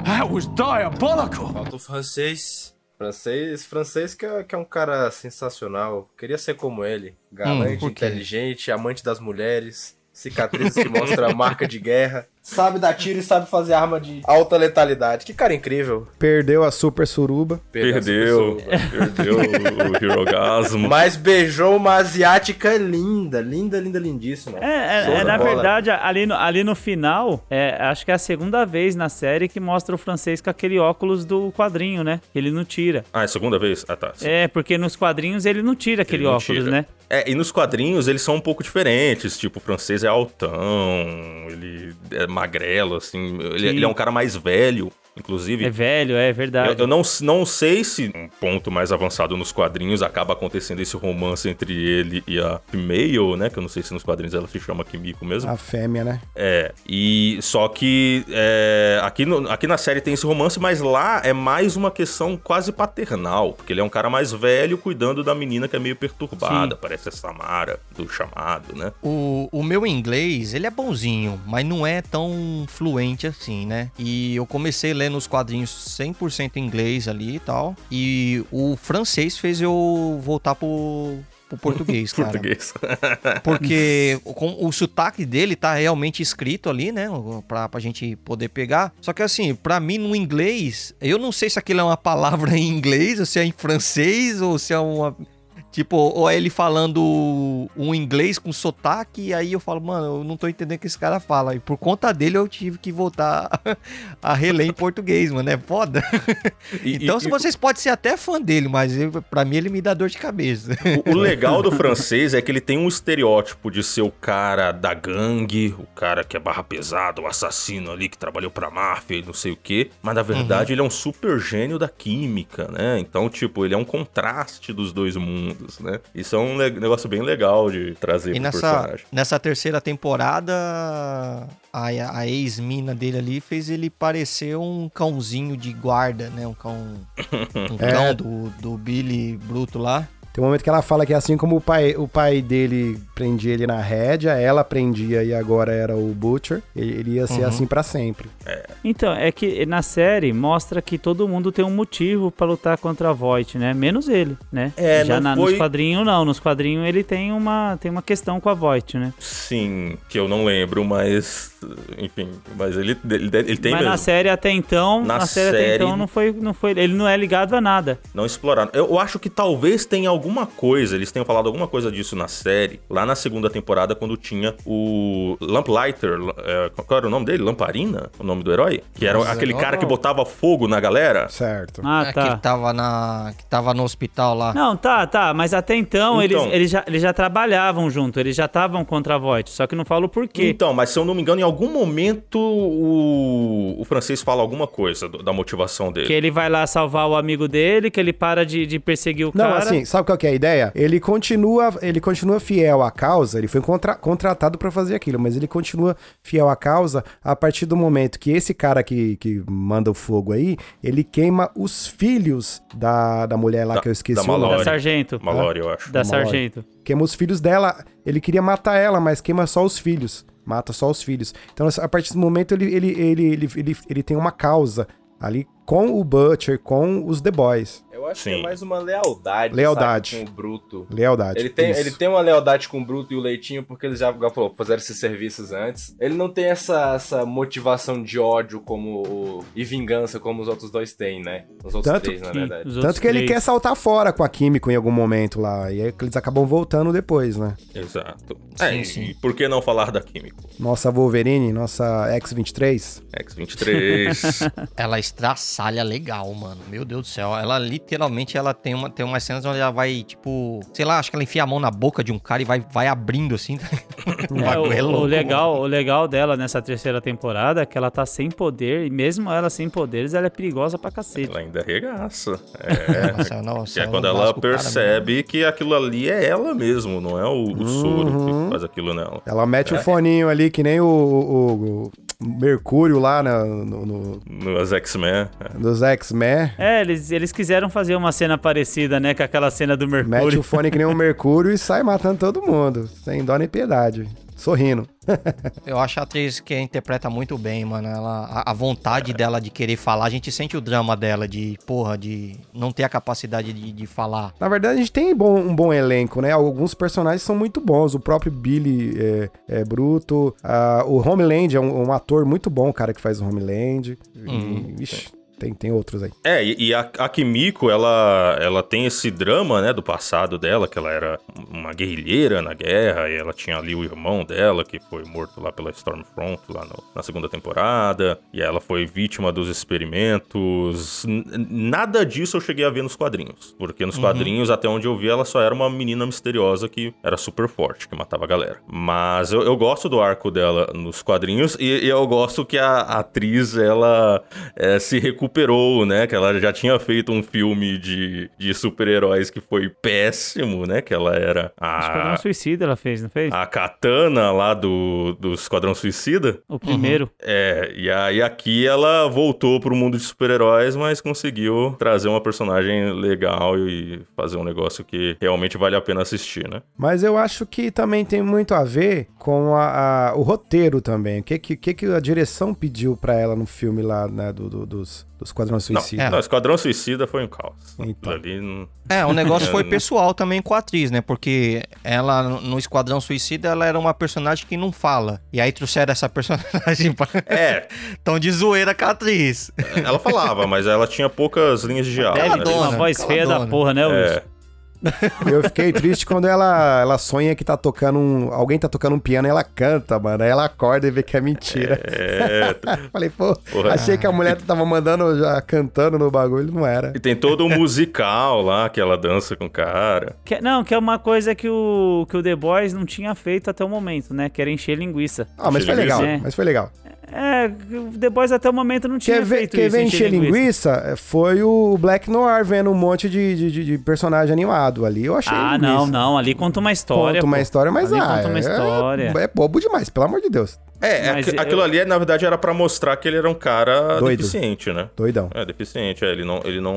That was diabolical! Falta o francês. Francês, francês que é, que é um cara sensacional. Queria ser como ele. Galante, Hum, por quê? inteligente, amante das mulheres. Cicatrizes que mostram a marca de guerra. Sabe dar tiro e sabe fazer arma de alta letalidade. Que cara incrível. Perdeu a super suruba. Perdeu, perdeu o Hirogasmo. Mas beijou uma asiática linda. Linda, linda, lindíssima. É, é- é, na bola. verdade, ali no, ali no final, é, acho que é a segunda vez na série que mostra o francês com aquele óculos do quadrinho, né? Que ele não tira. Ah, é a segunda vez? Ah, tá. É, porque nos quadrinhos ele não tira aquele Ele não óculos, tira. né? É, e nos quadrinhos eles são um pouco diferentes. Tipo, o francês é altão, ele é magrelo, assim. Ele, Sim. ele é um cara mais velho, inclusive. É velho, é Eu, verdade. eu não, não sei se um ponto mais avançado nos quadrinhos acaba acontecendo esse romance entre ele e a Female, né? Que eu não sei se nos quadrinhos ela se chama Kimiko mesmo. A fêmea, né? É, e só que é, aqui, no- aqui na série tem esse romance, mas lá é mais uma questão quase paternal, porque ele é um cara mais velho cuidando da menina que é meio perturbada, Sim. parece a Samara do chamado, né? O, o meu inglês, ele é bonzinho, mas não é tão fluente assim, né? E eu comecei ler nos quadrinhos 100% em inglês ali e tal. E o francês fez eu voltar pro, pro português, cara. Português. Porque com, o sotaque dele tá realmente escrito ali, né? Pra, pra gente poder pegar. Só que assim, pra mim no inglês, eu não sei se aquilo é uma palavra em inglês, ou se é em francês, ou se é uma. Tipo, ou é ele falando um inglês com sotaque, e aí eu falo, mano, eu não tô entendendo o que esse cara fala. E por conta dele eu tive que voltar a reler em português, mano. É foda. E- então, e- se vocês podem ser até fã dele, mas eu, pra mim ele me dá dor de cabeça. O, o legal do francês é que ele tem um estereótipo de ser o cara da gangue, o cara que é barra pesada, o assassino ali que trabalhou pra máfia e não sei o quê. Mas na verdade ele é um super gênio da química, né? Então, tipo, ele é um contraste dos dois mundos, né? Isso é um negócio bem legal de trazer E pro nessa, personagem. nessa terceira temporada, a, a ex-mina dele ali fez ele parecer um cãozinho de guarda, né? Um cão, um É. cão do, do Billy Bruto lá. Tem um momento que ela fala que assim como o pai, o pai dele prendia ele na rédea, ela prendia e agora era o Butcher, ele, ele ia ser assim pra sempre. Então, é que na série mostra que todo mundo tem um motivo pra lutar contra a Voight, né? Menos ele, né? É, Já na- foi- nos quadrinhos não, nos quadrinhos ele tem uma, tem uma questão com a Voight, né? Sim, que eu não lembro, mas. Enfim, mas ele, ele, ele tem Mas mesmo. na série até então, Na na, série, até série- então não foi, não foi, ele não é ligado a nada. Não exploraram. Eu acho que talvez tenha alguma coisa, eles tenham falado alguma coisa disso na série, lá na segunda temporada, quando tinha o Lamplighter. é, qual era o nome dele? Lamparina? O nome do herói? Que era Nossa, aquele não, cara que não. botava fogo na galera. Certo. Ah, É, tá. que tava na. que tava no hospital lá. Não, tá, tá, mas até então, Então. Eles, eles, já, eles já trabalhavam junto, eles já estavam contra a Voight, só que não falo por quê. Então, mas se eu não me engano, em algum momento o, o francês fala alguma coisa do- da motivação dele. Que ele vai lá salvar o amigo dele, que ele para de, de perseguir o Não, cara. assim, sabe qual que é a ideia? Ele continua, ele continua fiel à causa, ele foi contra- contratado pra fazer aquilo, mas ele continua fiel à causa a partir do momento que esse cara que, que manda o fogo aí, ele queima os filhos da, da mulher lá Da- que eu esqueci da o nome. da. Sargento. Mallory, eu acho. Da Mallory. Sargento. Queima os filhos dela. Ele queria matar ela, mas queima só os filhos. Mata só os filhos. Então, a partir do momento, ele, ele, ele, ele, ele, ele tem uma causa ali com o Butcher, com os The Boys. Eu acho que Sim. é mais uma lealdade, Lealdade. sabe, com o Bruto. Lealdade. Ele tem, Isso. ele tem uma lealdade com o Bruto e o Leitinho porque eles já, já falou, fizeram esses serviços antes. Ele não tem essa, essa motivação de ódio como o- e vingança como os outros dois têm, né? Os outros Tanto- três, na Sim, verdade. Tanto que ele três. quer saltar fora com a Químico em algum momento lá. E aí que eles acabam voltando depois, né? Exato. Sim, é, e- sim. e por que não falar da Químico? Nossa Wolverine, nossa X-23. X-23. Ela estraçalha legal, mano. Meu Deus do céu. Ela literalmente ela tem, uma, tem umas cenas onde ela vai, tipo, sei lá, acho que ela enfia a mão na boca de um cara e vai, vai abrindo assim. o É, bagulho é o, louco, o legal, o legal dela nessa terceira temporada é que ela tá sem poder, e mesmo ela sem poderes, ela é perigosa pra cacete. ela ainda regaça. É. mano. Nossa, nossa, é quando ela percebe que aquilo ali é ela mesmo, não é o, o soro Uhum. que faz aquilo nela. Ela mete o foninho ali, que nem o, o- o Mercúrio lá na- no, no- Nos X-Men. é. dos X-Men. É, eles, eles quiseram fazer uma cena parecida, né, com aquela cena do Mete Mercúrio. o fone que nem o Mercúrio e sai matando todo mundo. Sem dó nem piedade. Sorrindo. Eu acho a atriz que interpreta muito bem, mano. Ela, a, a vontade dela de querer falar, a gente sente o drama dela de, porra, de não ter a capacidade de, de falar. Na verdade, a gente tem bom- um bom elenco, né? Alguns personagens são muito bons. O próprio Billy é, é bruto. Ah, o Homeland é um, um ator muito bom, cara que faz o Homeland. E, Hum, ixi, tem, tem outros aí. É, e, a, a Kimiko, ela, ela tem esse drama, né, do passado dela, que ela era uma guerrilheira na guerra, e ela tinha ali o irmão dela, que foi morto lá pela Stormfront, lá no- na segunda temporada, e ela foi vítima dos experimentos. Nada disso eu cheguei a ver nos quadrinhos, porque nos quadrinhos, até onde eu vi, ela só era uma menina misteriosa que era super forte, que matava a galera. Mas eu, eu gosto do arco dela nos quadrinhos, e, e eu gosto que a, atriz, ela é, se recuperou, né? Que ela já tinha feito um filme de, de super-heróis que foi péssimo, né? Que ela era Esquadrão a, Suicida ela fez, não fez? a Katana lá do, do Esquadrão Suicida. O primeiro. É, e aí aqui ela voltou pro mundo de super-heróis, mas conseguiu trazer uma personagem legal e fazer um negócio que realmente vale a pena assistir, né? Mas eu acho que também tem muito a ver com a- a- o roteiro também. O que, que, que que a direção pediu pra ela no filme lá, né, do, do- dos, dos Quadrão Suicida? É. Não, Esquadrão Suicida foi um caos. Então. Não- É, o negócio foi não- pessoal também com a atriz, né? Porque ela, no Esquadrão Suicida, ela era uma personagem que não fala. E aí trouxeram essa personagem pra... É, Tão de zoeira com a atriz. ela falava, mas ela tinha poucas linhas de diálogo. Ela né? dona. Uma voz feia da porra, né, Wilson? É, Eu fiquei triste quando ela, ela sonha que tá tocando um. Alguém tá tocando um piano e ela canta, mano. Aí ela acorda e vê que é mentira. é. Falei, pô, Porra. achei que a mulher tava mandando já cantando no bagulho, não era. E tem todo um musical lá que ela dança com o cara. Que- não, que é uma coisa que o, que o The Boys não tinha feito até o momento, né? Que era encher linguiça. Ah, mas foi Achei legal, linguiça. mas foi legal. É, The Boys até o momento não tinha Quer ver, feito quer isso, ver encher linguiça? Foi o Black Noir vendo um monte de, de, de- personagem animado ali. Eu achei Ah, linguiça. não, não. Ali conta uma história. Conta uma pô. história, mas Ali ah, conta uma é- história. É, bobo demais, pelo amor de Deus. É, Mas aqu- eu- aquilo ali, na verdade, era pra mostrar que ele era um cara Doido. deficiente, né? Doidão. É, deficiente, é, ele não, ele não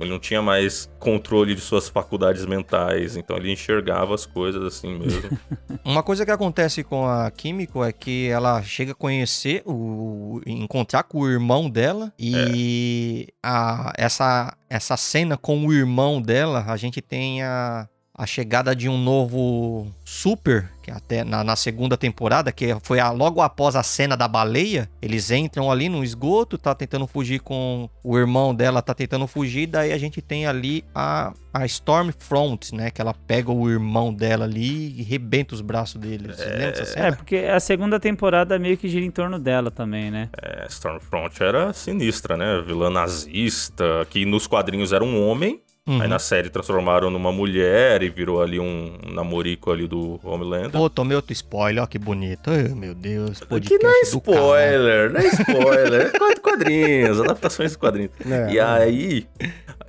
ele não tinha mais controle de suas faculdades mentais, então ele enxergava as coisas assim mesmo. Uma coisa que acontece com a Químico é que ela chega a conhecer, o, encontrar com o irmão dela e a, essa, essa cena com o irmão dela, a gente tem a, a chegada de um novo super, que até na, na segunda temporada, que foi a- logo após a cena da baleia, eles entram ali no esgoto, tá tentando fugir com o irmão dela, tá tentando fugir, daí a gente tem ali a, a Stormfront, né, que ela pega o irmão dela ali e rebenta os braços dele. Dessa cena? É, porque a segunda temporada meio que gira em torno dela também, né? É, Stormfront era sinistra, né? Vilã nazista, que nos quadrinhos era um homem, Uhum. aí na série transformaram numa mulher e virou ali um namorico ali do Homelander. Pô, tomei outro spoiler, ó que bonito. Ai, meu Deus, Que podcast não é spoiler, não é spoiler, é quadro- quadrinhos, adaptações de quadrinhos. É, E aí,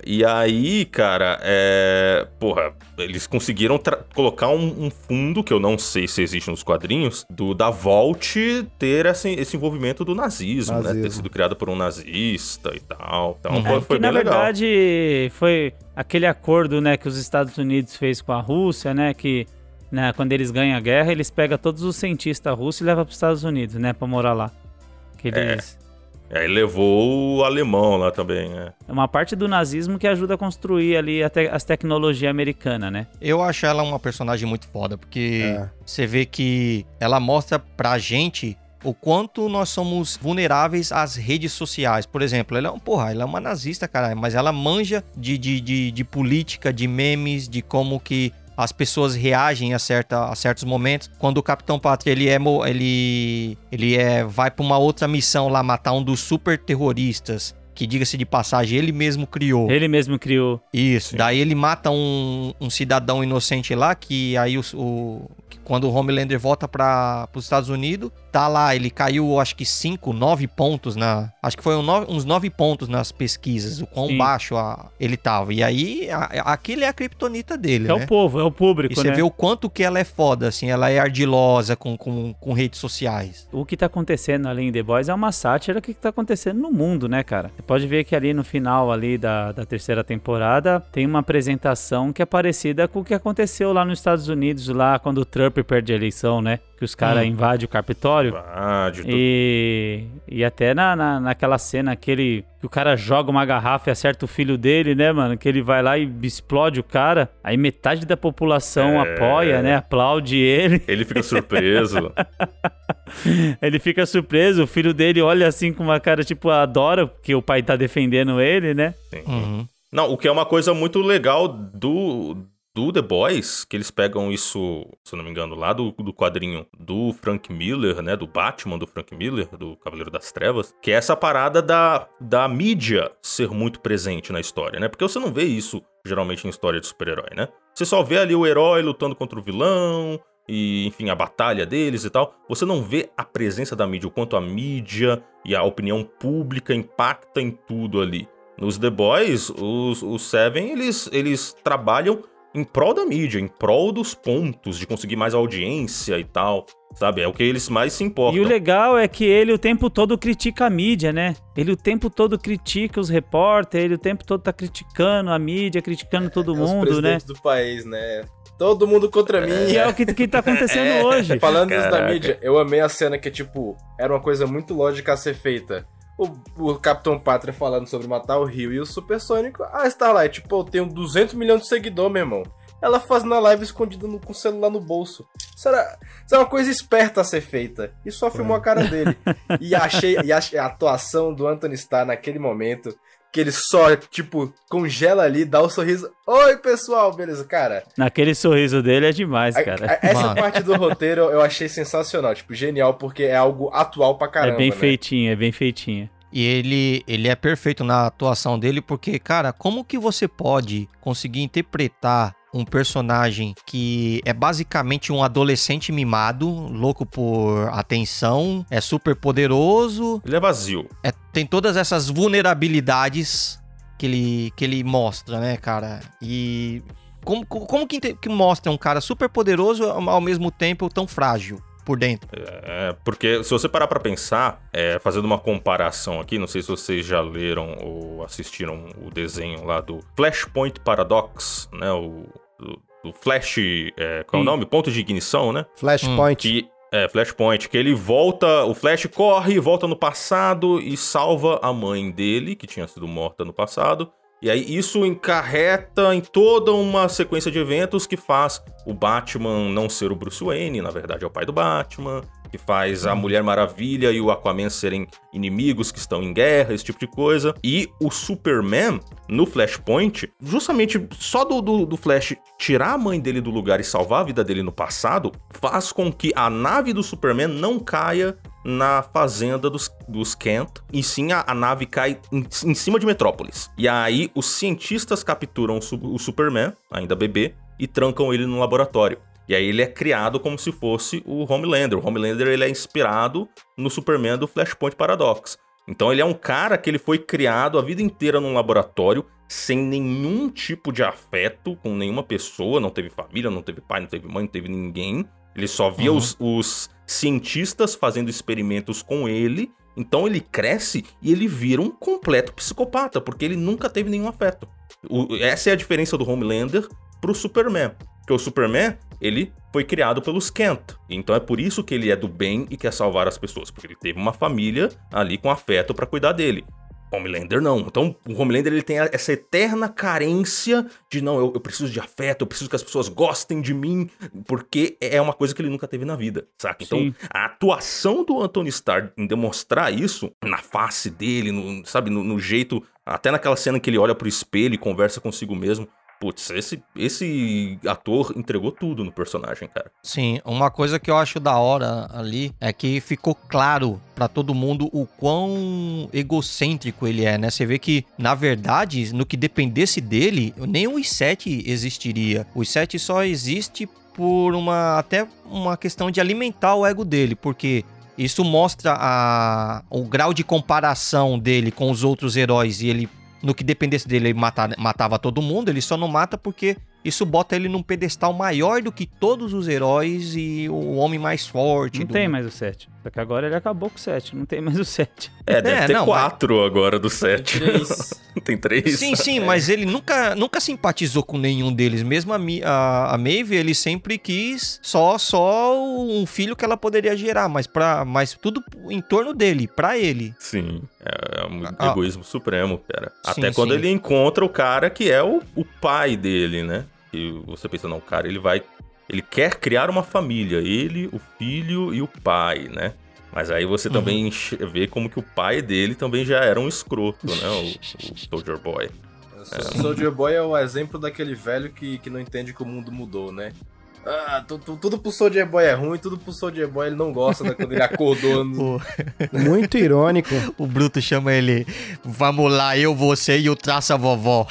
e aí, cara, é. Porra, eles conseguiram tra- colocar um, um fundo, que eu não sei se existe nos quadrinhos, do da Vault ter esse, esse envolvimento do nazismo, né? Ter Nazismo. sido criado por um nazista e tal. Então Uhum. foi, É, foi que na bem legal. verdade foi aquele acordo, né, que os Estados Unidos fez com a Rússia, né, que né, quando eles ganham a guerra, eles pegam todos os cientistas russos e levam para os Estados Unidos, né, para morar lá. Que eles... Aí levou o alemão lá também, né? É uma parte do nazismo que ajuda a construir ali a te- as tecnologias americanas, né? Eu acho ela uma personagem muito foda, porque É. você vê que ela mostra pra gente o quanto nós somos vulneráveis às redes sociais. Por exemplo, ela é, um, porra, ela é uma nazista, caralho, mas ela manja de, de, de, de política, de memes, de como que as pessoas reagem a, certa, a certos momentos. Quando o Capitão Pátria ele é ele ele é vai pra uma outra missão lá matar um dos super terroristas, que diga-se de passagem ele mesmo criou. Ele mesmo criou. Isso. Sim. Daí ele mata um, um cidadão inocente lá, que aí o, o- que quando o Homelander volta para os Estados Unidos, tá lá, ele caiu acho que 5, 9 pontos na. Acho que foi um nove- uns 9 pontos nas pesquisas, o quão Sim. baixo a- ele tava. E aí, a- aquele é a criptonita dele, É né? o povo, é o público, E você né? vê o quanto que ela é foda, assim, ela é ardilosa com, com, com redes sociais. O que tá acontecendo ali em The Boys é uma sátira que tá acontecendo no mundo, né, cara? Você pode ver que ali no final ali da, da terceira temporada tem uma apresentação que é parecida com o que aconteceu lá nos Estados Unidos, lá quando o Trump perde a eleição, né? Que os caras Hum. invadem o Capitólio. E, e até na, na, naquela cena aquele que o cara joga uma garrafa e acerta o filho dele, né, mano? Que ele vai lá e explode o cara. Aí metade da população É. apoia, né? Aplaude ele. Ele fica surpreso. Ele fica surpreso, o filho dele olha assim com uma cara tipo, adora, porque o pai tá defendendo ele, né? Sim. Uhum. Não, o que é uma coisa muito legal do, do The Boys, que eles pegam isso, se eu não me engano, lá do, do quadrinho do Frank Miller, né? Do Batman do Frank Miller, do Cavaleiro das Trevas, que é essa parada da, da mídia ser muito presente na história, né? Porque você não vê isso geralmente em história de super-herói, né? Você só vê ali o herói lutando contra o vilão. E, enfim, a batalha deles e tal. Você não vê a presença da mídia, o quanto a mídia e a opinião pública impacta em tudo ali. Nos The Boys, os, os Seven, eles, eles trabalham em prol da mídia, em prol dos pontos, de conseguir mais audiência e tal, sabe? É o que eles mais se importam. E o legal é que ele o tempo todo critica a mídia, né? Ele o tempo todo critica os repórteres, ele o tempo todo tá criticando a mídia, criticando todo É os mundo, né? do país, né? Todo mundo contra mim. E é o que, que tá acontecendo hoje. Falando isso da Caraca. mídia, eu amei a cena que, tipo, era uma coisa muito lógica a ser feita. O, o Capitão Pátria falando sobre matar o Rio e o Supersônico. Ah, Starlight, pô, eu tenho 200 milhões de seguidores, meu irmão. Ela fazendo a live escondida no- com o celular no bolso. Isso, era, isso é uma coisa esperta a ser feita. E só filmou a cara dele. E achei e achei a atuação do Anthony Starr naquele momento. Que ele só, tipo, congela ali, dá o sorriso. Oi, pessoal, beleza, cara. Naquele sorriso dele é demais, A- cara. a- essa Mano. parte do roteiro eu achei sensacional, tipo, genial, porque é algo atual pra caramba. é bem né? feitinho, é bem feitinho. E ele, ele é perfeito na atuação dele, porque, cara, como que você pode conseguir interpretar um personagem que é basicamente um adolescente mimado, louco por atenção, é super poderoso, Ele é vazio. é- tem todas essas vulnerabilidades que ele, que ele mostra, né, cara? E como, como que, que mostra um cara super poderoso ao mesmo tempo tão frágil? Por dentro. É, porque se você parar pra pensar, é, fazendo uma comparação aqui, não sei se vocês já leram ou assistiram o desenho lá do Flashpoint Paradox, né? O do, do Flash, é, qual é o nome? Ponto de ignição, né? Flashpoint. Que é Flashpoint, que ele volta, o Flash corre, volta no passado e salva a mãe dele, que tinha sido morta no passado. E aí isso encarreta em toda uma sequência de eventos que faz o Batman não ser o Bruce Wayne, na verdade é o pai do Batman, que faz a Mulher Maravilha e o Aquaman serem inimigos que estão em guerra, esse tipo de coisa. E o Superman, no Flashpoint, justamente só do, do, do Flash tirar a mãe dele do lugar e salvar a vida dele no passado, faz com que a nave do Superman não caia na fazenda dos, dos Kent, e sim a, a nave cai em, em cima de Metrópolis. E aí os cientistas capturam o, o Superman, ainda bebê, e trancam ele no laboratório. E aí ele é criado como se fosse o Homelander. O Homelander ele é inspirado no Superman do Flashpoint Paradox. Então ele é um cara que ele foi criado a vida inteira num laboratório sem nenhum tipo de afeto com nenhuma pessoa, não teve família, não teve pai, não teve mãe, não teve ninguém. Ele só via Uhum. os, os cientistas fazendo experimentos com ele. Então ele cresce e ele vira um completo psicopata, porque ele nunca teve nenhum afeto. O- essa é a diferença do Homelander pro Superman. Porque o Superman, ele foi criado pelos Kent. Então é por isso que ele é do bem e quer salvar as pessoas. Porque ele teve uma família ali com afeto pra cuidar dele. Homelander não. Então o Homelander ele tem essa eterna carência de não, eu, eu preciso de afeto, eu preciso que as pessoas gostem de mim, porque é uma coisa que ele nunca teve na vida, saca? Então Sim. a atuação do Anthony Starr em demonstrar isso na face dele, no- sabe, no, no jeito, até naquela cena que ele olha pro espelho e conversa consigo mesmo. Putz, esse, esse ator entregou tudo no personagem, cara. Sim, uma coisa que eu acho da hora ali é que ficou claro pra todo mundo o quão egocêntrico ele é, né? Você vê que, na verdade, no que dependesse dele, nem o i7 existiria. O i7 só existe por uma até uma questão de alimentar o ego dele, porque isso mostra a, o grau de comparação dele com os outros heróis e ele no que dependesse dele, ele mata- matava todo mundo, ele só não mata porque isso bota ele num pedestal maior do que todos os heróis e o homem mais forte. Não do- tem mais o 7. Só que agora ele acabou com o 7. Não tem mais o 7. É, deve É, ter não, quatro agora do set. Três. tem três? Sim, sim, mas ele nunca, nunca simpatizou com nenhum deles. Mesmo a, a, a Maeve, ele sempre quis só só um filho que ela poderia gerar, mas, pra, mas tudo em torno dele, pra ele. Sim, é um Ah. egoísmo supremo, cara. Sim, Até quando sim. ele encontra o cara que é o, o pai dele, né? E você pensa, não, cara, ele vai. Ele quer criar uma família, ele, o filho e o pai, né? Mas aí você também Uhum. enche- vê como que o pai dele também já era um escroto, né? O, o Soldier Boy. O Soldier Boy é o exemplo daquele velho que, que não entende que o mundo mudou, né? Ah, tu- tu- tudo pro Soldier Boy é ruim, tudo pro Soldier Boy ele não gosta, né? Quando ele acordou. no- Muito irônico. o Bruto chama ele, vamos lá, eu, você e o traça vovó.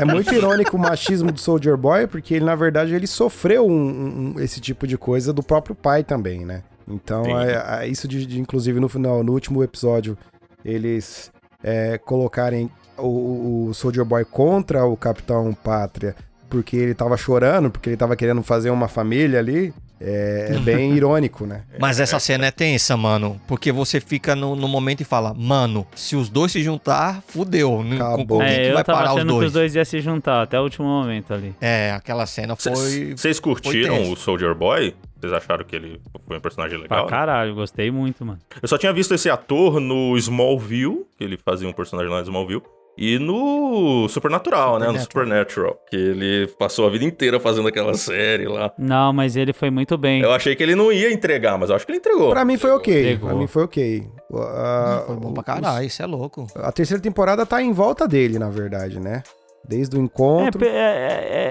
É muito irônico o machismo do Soldier Boy, porque ele, na verdade, ele sofreu um- um- esse tipo de coisa do próprio pai também, né? Então, é- é isso de, de, inclusive, no final, no último episódio, eles é, colocarem o, o Soldier Boy contra o Capitão Pátria, porque ele tava chorando, porque ele tava querendo fazer uma família ali, é, é bem irônico, né? Mas essa cena é tensa, mano. Porque você fica no, no momento e fala, mano, se os dois se juntar, fudeu. Não- Acabou. É, que eu vai tava parar os achando que dois? os dois iam se juntar até o último momento ali. É, aquela cena foi. Vocês curtiram tenso. o Soldier Boy? Vocês acharam que ele foi um personagem Pra legal? caralho, gostei muito, mano. Eu só tinha visto esse ator no Smallville, que ele fazia um personagem lá no Smallville. E no Supernatural, né? No Supernatural. Que ele passou a vida inteira fazendo aquela série lá. Não, mas ele foi muito bem. Eu achei que ele não ia entregar, mas eu acho que ele entregou. Pra mim foi ok. Pegou. Pra mim foi ok. Ah, Foi bom pra os- caralho, isso é louco. A terceira temporada tá em volta dele, na verdade, né? Desde o É, encontro. pe- é,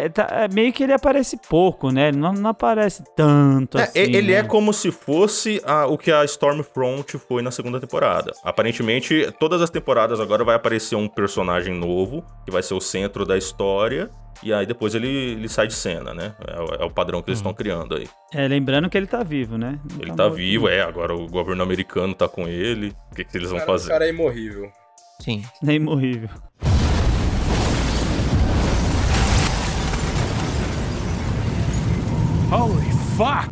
é, é, tá- é meio que ele aparece pouco, né? Ele não, não aparece tanto É, assim. ele né? é como se fosse a- o que a Stormfront foi na segunda temporada. Aparentemente, todas as temporadas agora vai aparecer um personagem novo, que vai ser o centro da história, e aí depois ele, ele sai de cena, né? É, o- é o padrão que eles estão criando aí. É, lembrando que ele tá vivo, né? Não Ele tá morto, vivo, não. é, agora o governo americano tá com ele. O que, que eles vão Cara, o fazer? cara é imorrível. Sim. Nem morrível. Holy fuck!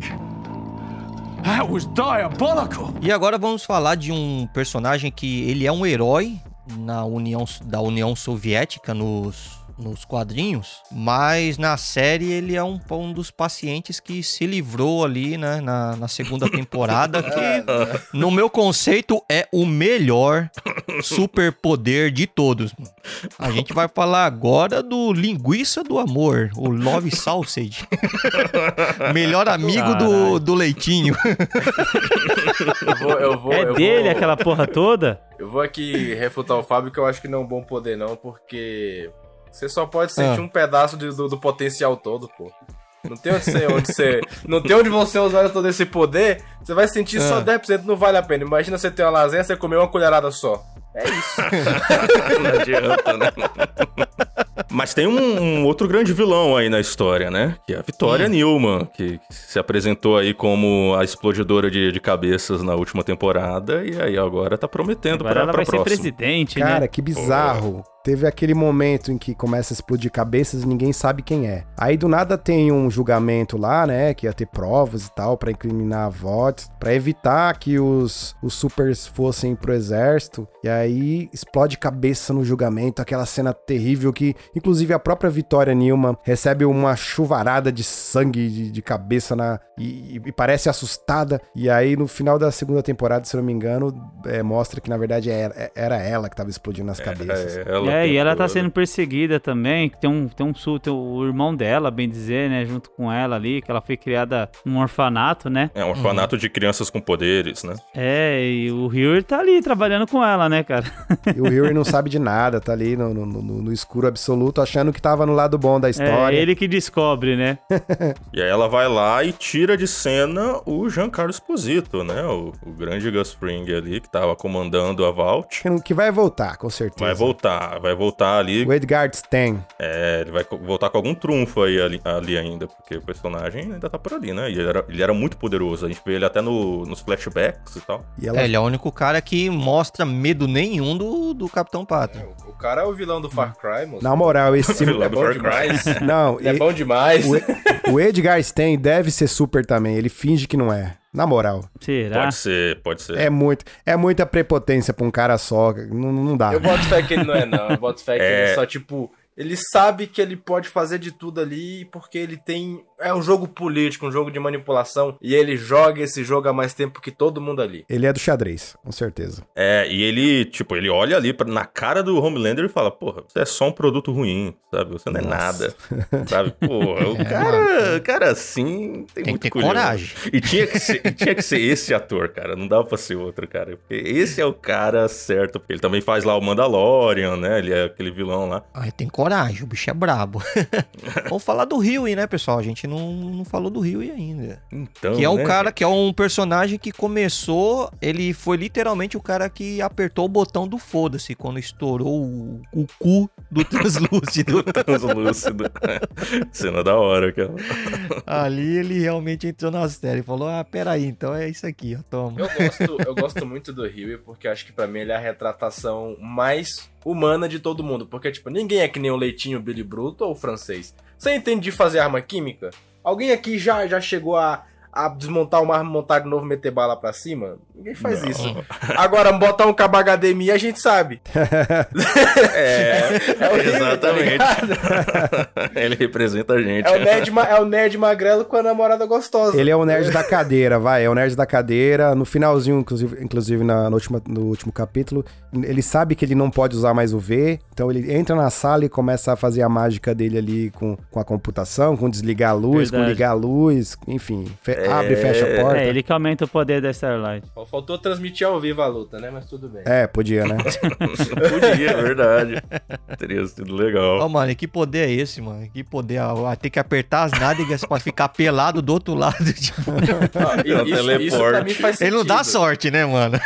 That was diabolical. E agora vamos falar de um personagem que ele é um herói na União da União Soviética nos nos quadrinhos, mas na série ele é um, um dos pacientes que se livrou ali, né, na, na segunda temporada, que no meu conceito é o melhor superpoder de todos. mano. A gente vai falar agora do linguiça do amor, o Love Sausage. melhor amigo do, do leitinho. Eu vou, eu vou, É eu dele vou, aquela porra toda? Eu vou aqui refutar o Fábio, que eu acho que não é um bom poder, não, porque você só pode sentir Ah. um pedaço de- do, do potencial todo, pô. Não tem onde você, onde você. Não tem onde você usar todo esse poder, você vai sentir só Ah. 10%, não vale a pena. Imagina você ter uma lasanha, você comer uma colherada só. É isso. Não adianta, né? Mas tem um, um outro grande vilão aí na história, né? Que é a Vitória Newman, que, que se apresentou aí como a explodidora de, de cabeças na última temporada e aí agora tá prometendo Agora pra, ela pra vai ser próxima. presidente, Cara, né? que bizarro. Teve aquele momento em que começa a explodir cabeças e ninguém sabe quem é. Aí do nada tem um julgamento lá, né? Que ia ter provas e tal pra incriminar votos, pra evitar que os, os supers fossem pro exército. E aí explode cabeça no julgamento, aquela cena terrível que, inclusive, a própria Vitória Newman recebe uma chuvarada de sangue de, de cabeça na e, e parece assustada. E aí no final da segunda temporada, se eu não me engano, é, mostra que na verdade era, era ela que tava explodindo as cabeças. É, ela É, e ela tá tentou, sendo perseguida também, tem um, tem um sul, tem o irmão dela, bem dizer, né, junto com ela ali, que ela foi criada num orfanato, né? É um orfanato de crianças com poderes, né? É, e o Hugh tá ali trabalhando com ela, né, cara? E o Harry não sabe de nada, tá ali no, no- no- no escuro absoluto, achando que tava no lado bom da É história. ele que descobre, né? E aí ela vai lá e tira de cena o Giancarlo Esposito, né? O, o grande Gus Fring ali, que tava comandando a Vault. Que Que vai voltar, com certeza. Vai voltar, vai voltar ali. O Edgar Stein. É, ele vai voltar com algum trunfo aí ali, ali ainda, porque o personagem ainda tá por ali, né? E ele era, ele era muito poderoso. A gente vê ele até no- nos flashbacks e tal. E ela É, ele é o único cara que mostra medo nenhum do, do Capitão Pátria. o cara é o vilão do Far Cry, moço. Na moral, esse. Vilão é do bom Far Cry. demais. não, é e- bom demais. o, o Edgar Stein deve ser super também. Ele finge que não é. Na moral. Será? Pode ser, pode ser. É, muito, é muita prepotência pra um cara só. Não, não dá. Eu boto fé que ele não é, não. Eu boto fé que É. ele só, tipo. Ele sabe que ele pode fazer de tudo ali porque ele tem. É um jogo político, um jogo de manipulação. E ele joga esse jogo há mais tempo que todo mundo ali. Ele é do xadrez, com certeza. É, e ele, tipo, ele olha ali pra- na cara do Homelander e fala, porra, você é só um produto ruim, sabe? Você não é Nossa. nada, sabe? Porra, o cara, o cara assim tem, Tem que muito ter culhão. coragem. E tinha que, ser, tinha que ser esse ator, cara, não dava pra ser outro, cara. Porque esse é o cara certo, porque ele também faz lá o Mandalorian, né? Ele é aquele vilão lá. Ai, tem coragem, o bicho é brabo. Vamos falar do Huey, né, pessoal? A gente não, não falou do Huey ainda. Então, Que é um né, cara, que é um personagem que começou, ele foi literalmente o cara que apertou o botão do foda-se quando estourou o, o cu do translúcido. Translúcido. Cena da hora, cara. Ali ele realmente entrou na série e falou: Ah, peraí, então é isso aqui, ó, toma. Eu gosto, eu gosto muito do Huey porque acho que pra mim ele é a retratação mais humana de todo mundo. Porque, tipo, ninguém é que nem o Leitinho, Billy Bruto ou o francês. Você entende de fazer arma química? Alguém aqui já, já chegou a, a desmontar uma arma, montar de novo e meter bala pra cima? Ninguém faz Não. isso. Agora, botar um cabo HDMI a gente sabe. É, É o tá exatamente. ligado? ele representa a gente. É o, nerd, é o nerd magrelo com a namorada gostosa. Ele é o nerd da cadeira, vai. É o nerd da cadeira. No finalzinho, inclusive, inclusive na, no, último, no último capítulo, ele sabe que ele não pode usar mais o V. Então ele entra na sala e começa a fazer a mágica dele ali com, com a computação, com desligar a luz, com Verdade. ligar a luz, enfim. fe- É. Abre e fecha a porta. É, ele que aumenta o poder da Starlight. Só Faltou transmitir ao vivo a luta, né? Mas tudo bem. É, podia, né? Podia, é verdade. Teria sido legal. Ó, mano, que poder é esse, mano? Que poder? Ah, Tem que apertar as nádegas pra ficar pelado do outro lado. Tipo, Ah, e É um isso, isso pra teleporte. mim faz sentido. ele não dá sorte, né, mano?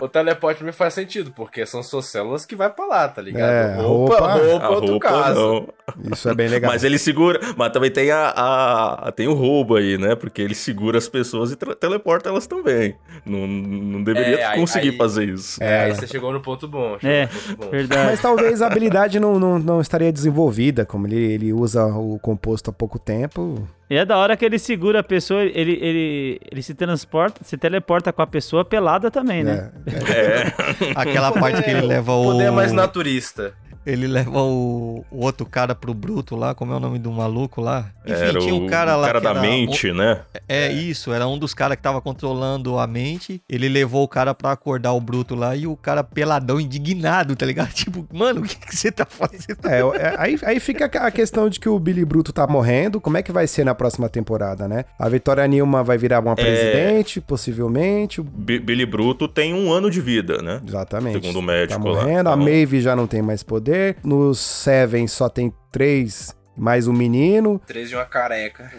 O teleporte me faz sentido, porque são suas células que vai pra lá, tá ligado? É, roupa, roupa- roupa, A outro roupa caso. não. Isso é bem legal. Mas ele segura. Mas também tem a, a- tem o roubo aí, né? Porque ele segura as pessoas e teleporta elas também. Não, não deveria É, aí- conseguir aí- fazer isso. É, aí É. você chegou no ponto bom. É, no ponto bom. verdade. Mas talvez a habilidade não, não, não estaria desenvolvida, como ele, ele usa o composto há pouco tempo. E é da hora que ele segura a pessoa, ele, ele, ele se transporta, se teleporta com a pessoa pelada também, né? É, Aquela parte que ele leva o. poder é mais naturista. Ele leva o, o outro cara pro Bruto lá, como é o nome do maluco lá? Enfim, Era tinha o, um cara lá. que da era mente, né? um- é isso, era um dos caras que tava controlando a mente. Ele levou o cara pra acordar o Bruto lá e o cara peladão, indignado, tá ligado? Tipo, mano, o que, que você tá fazendo? É, é, aí, aí fica a questão de que o Billy Bruto tá morrendo. Como é que vai ser na próxima temporada, né? A Vitória Nilma vai virar É. uma presidente, possivelmente. o- B- Billy Bruto tem um ano de vida, né? Exatamente. Segundo o Tá médico lá. morrendo. A Maeve já não tem mais poder. No Seven só tem três mais um menino. Três de uma careca.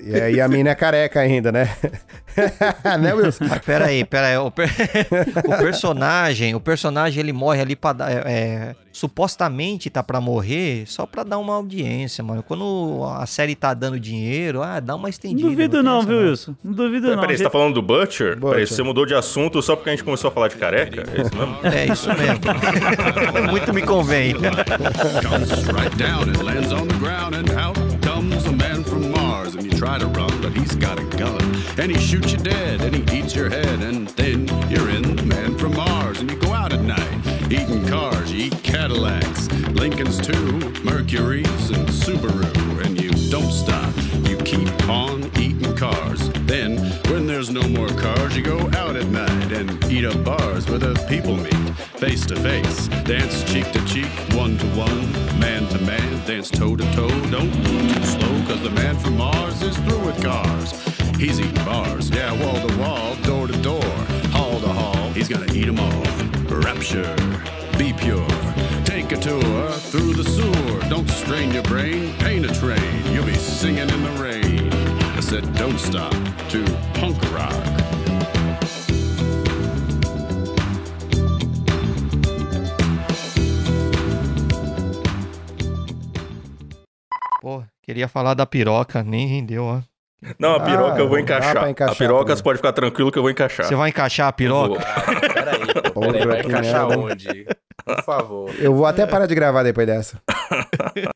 E aí a mina é careca ainda, né? né, Wilson? Mas pera aí, pera aí. O, per- o personagem, o personagem ele morre ali pra dar. é, é, supostamente tá pra morrer só pra dar uma audiência, mano. Quando a série tá dando dinheiro, ah, dá uma Não estendida. duvido não, viu, Wilson? Não duvido Peraí, não. peraí, você tá falando do Butcher? Butcher. Peraí, você mudou de assunto só porque a gente começou a falar de careca? É isso mesmo? É isso mesmo. Muito me convém. comes right down and lands on the ground, and out comes a man from Mars. And you try to run, but he's got a gun, and he shoots you dead, and he eats your head, and then you're in the man from Mars, and you go out at night, eating cars, you eat Cadillacs, Lincolns too, Mercuries, and Subaru, and you don't stop. You keep on eating cars. Then, when there's no more cars, you go out at night and eat up bars where the people meet, face to face, dance cheek to cheek, one to one, man to man, dance toe to toe. Don't move too slow, cause the man from Mars is through with cars. He's eating bars, yeah, wall to wall, door to door, hall to hall. He's gonna eat 'em all. Rapture, be pure. Take a tour through the sewer. Don't strain your brain, paint a train. You'll be singing in the rain. I said, don't stop to punk rock. Pô, queria falar da piroca, nem rendeu, ó. Não, a piroca Ah, eu vou encaixar. encaixar a piroca também. você pode ficar tranquilo que eu vou encaixar. Você vai encaixar a piroca? Ah, peraí. Peraí, vai encaixar merda. onde? Por favor. Eu vou até parar de gravar depois dessa.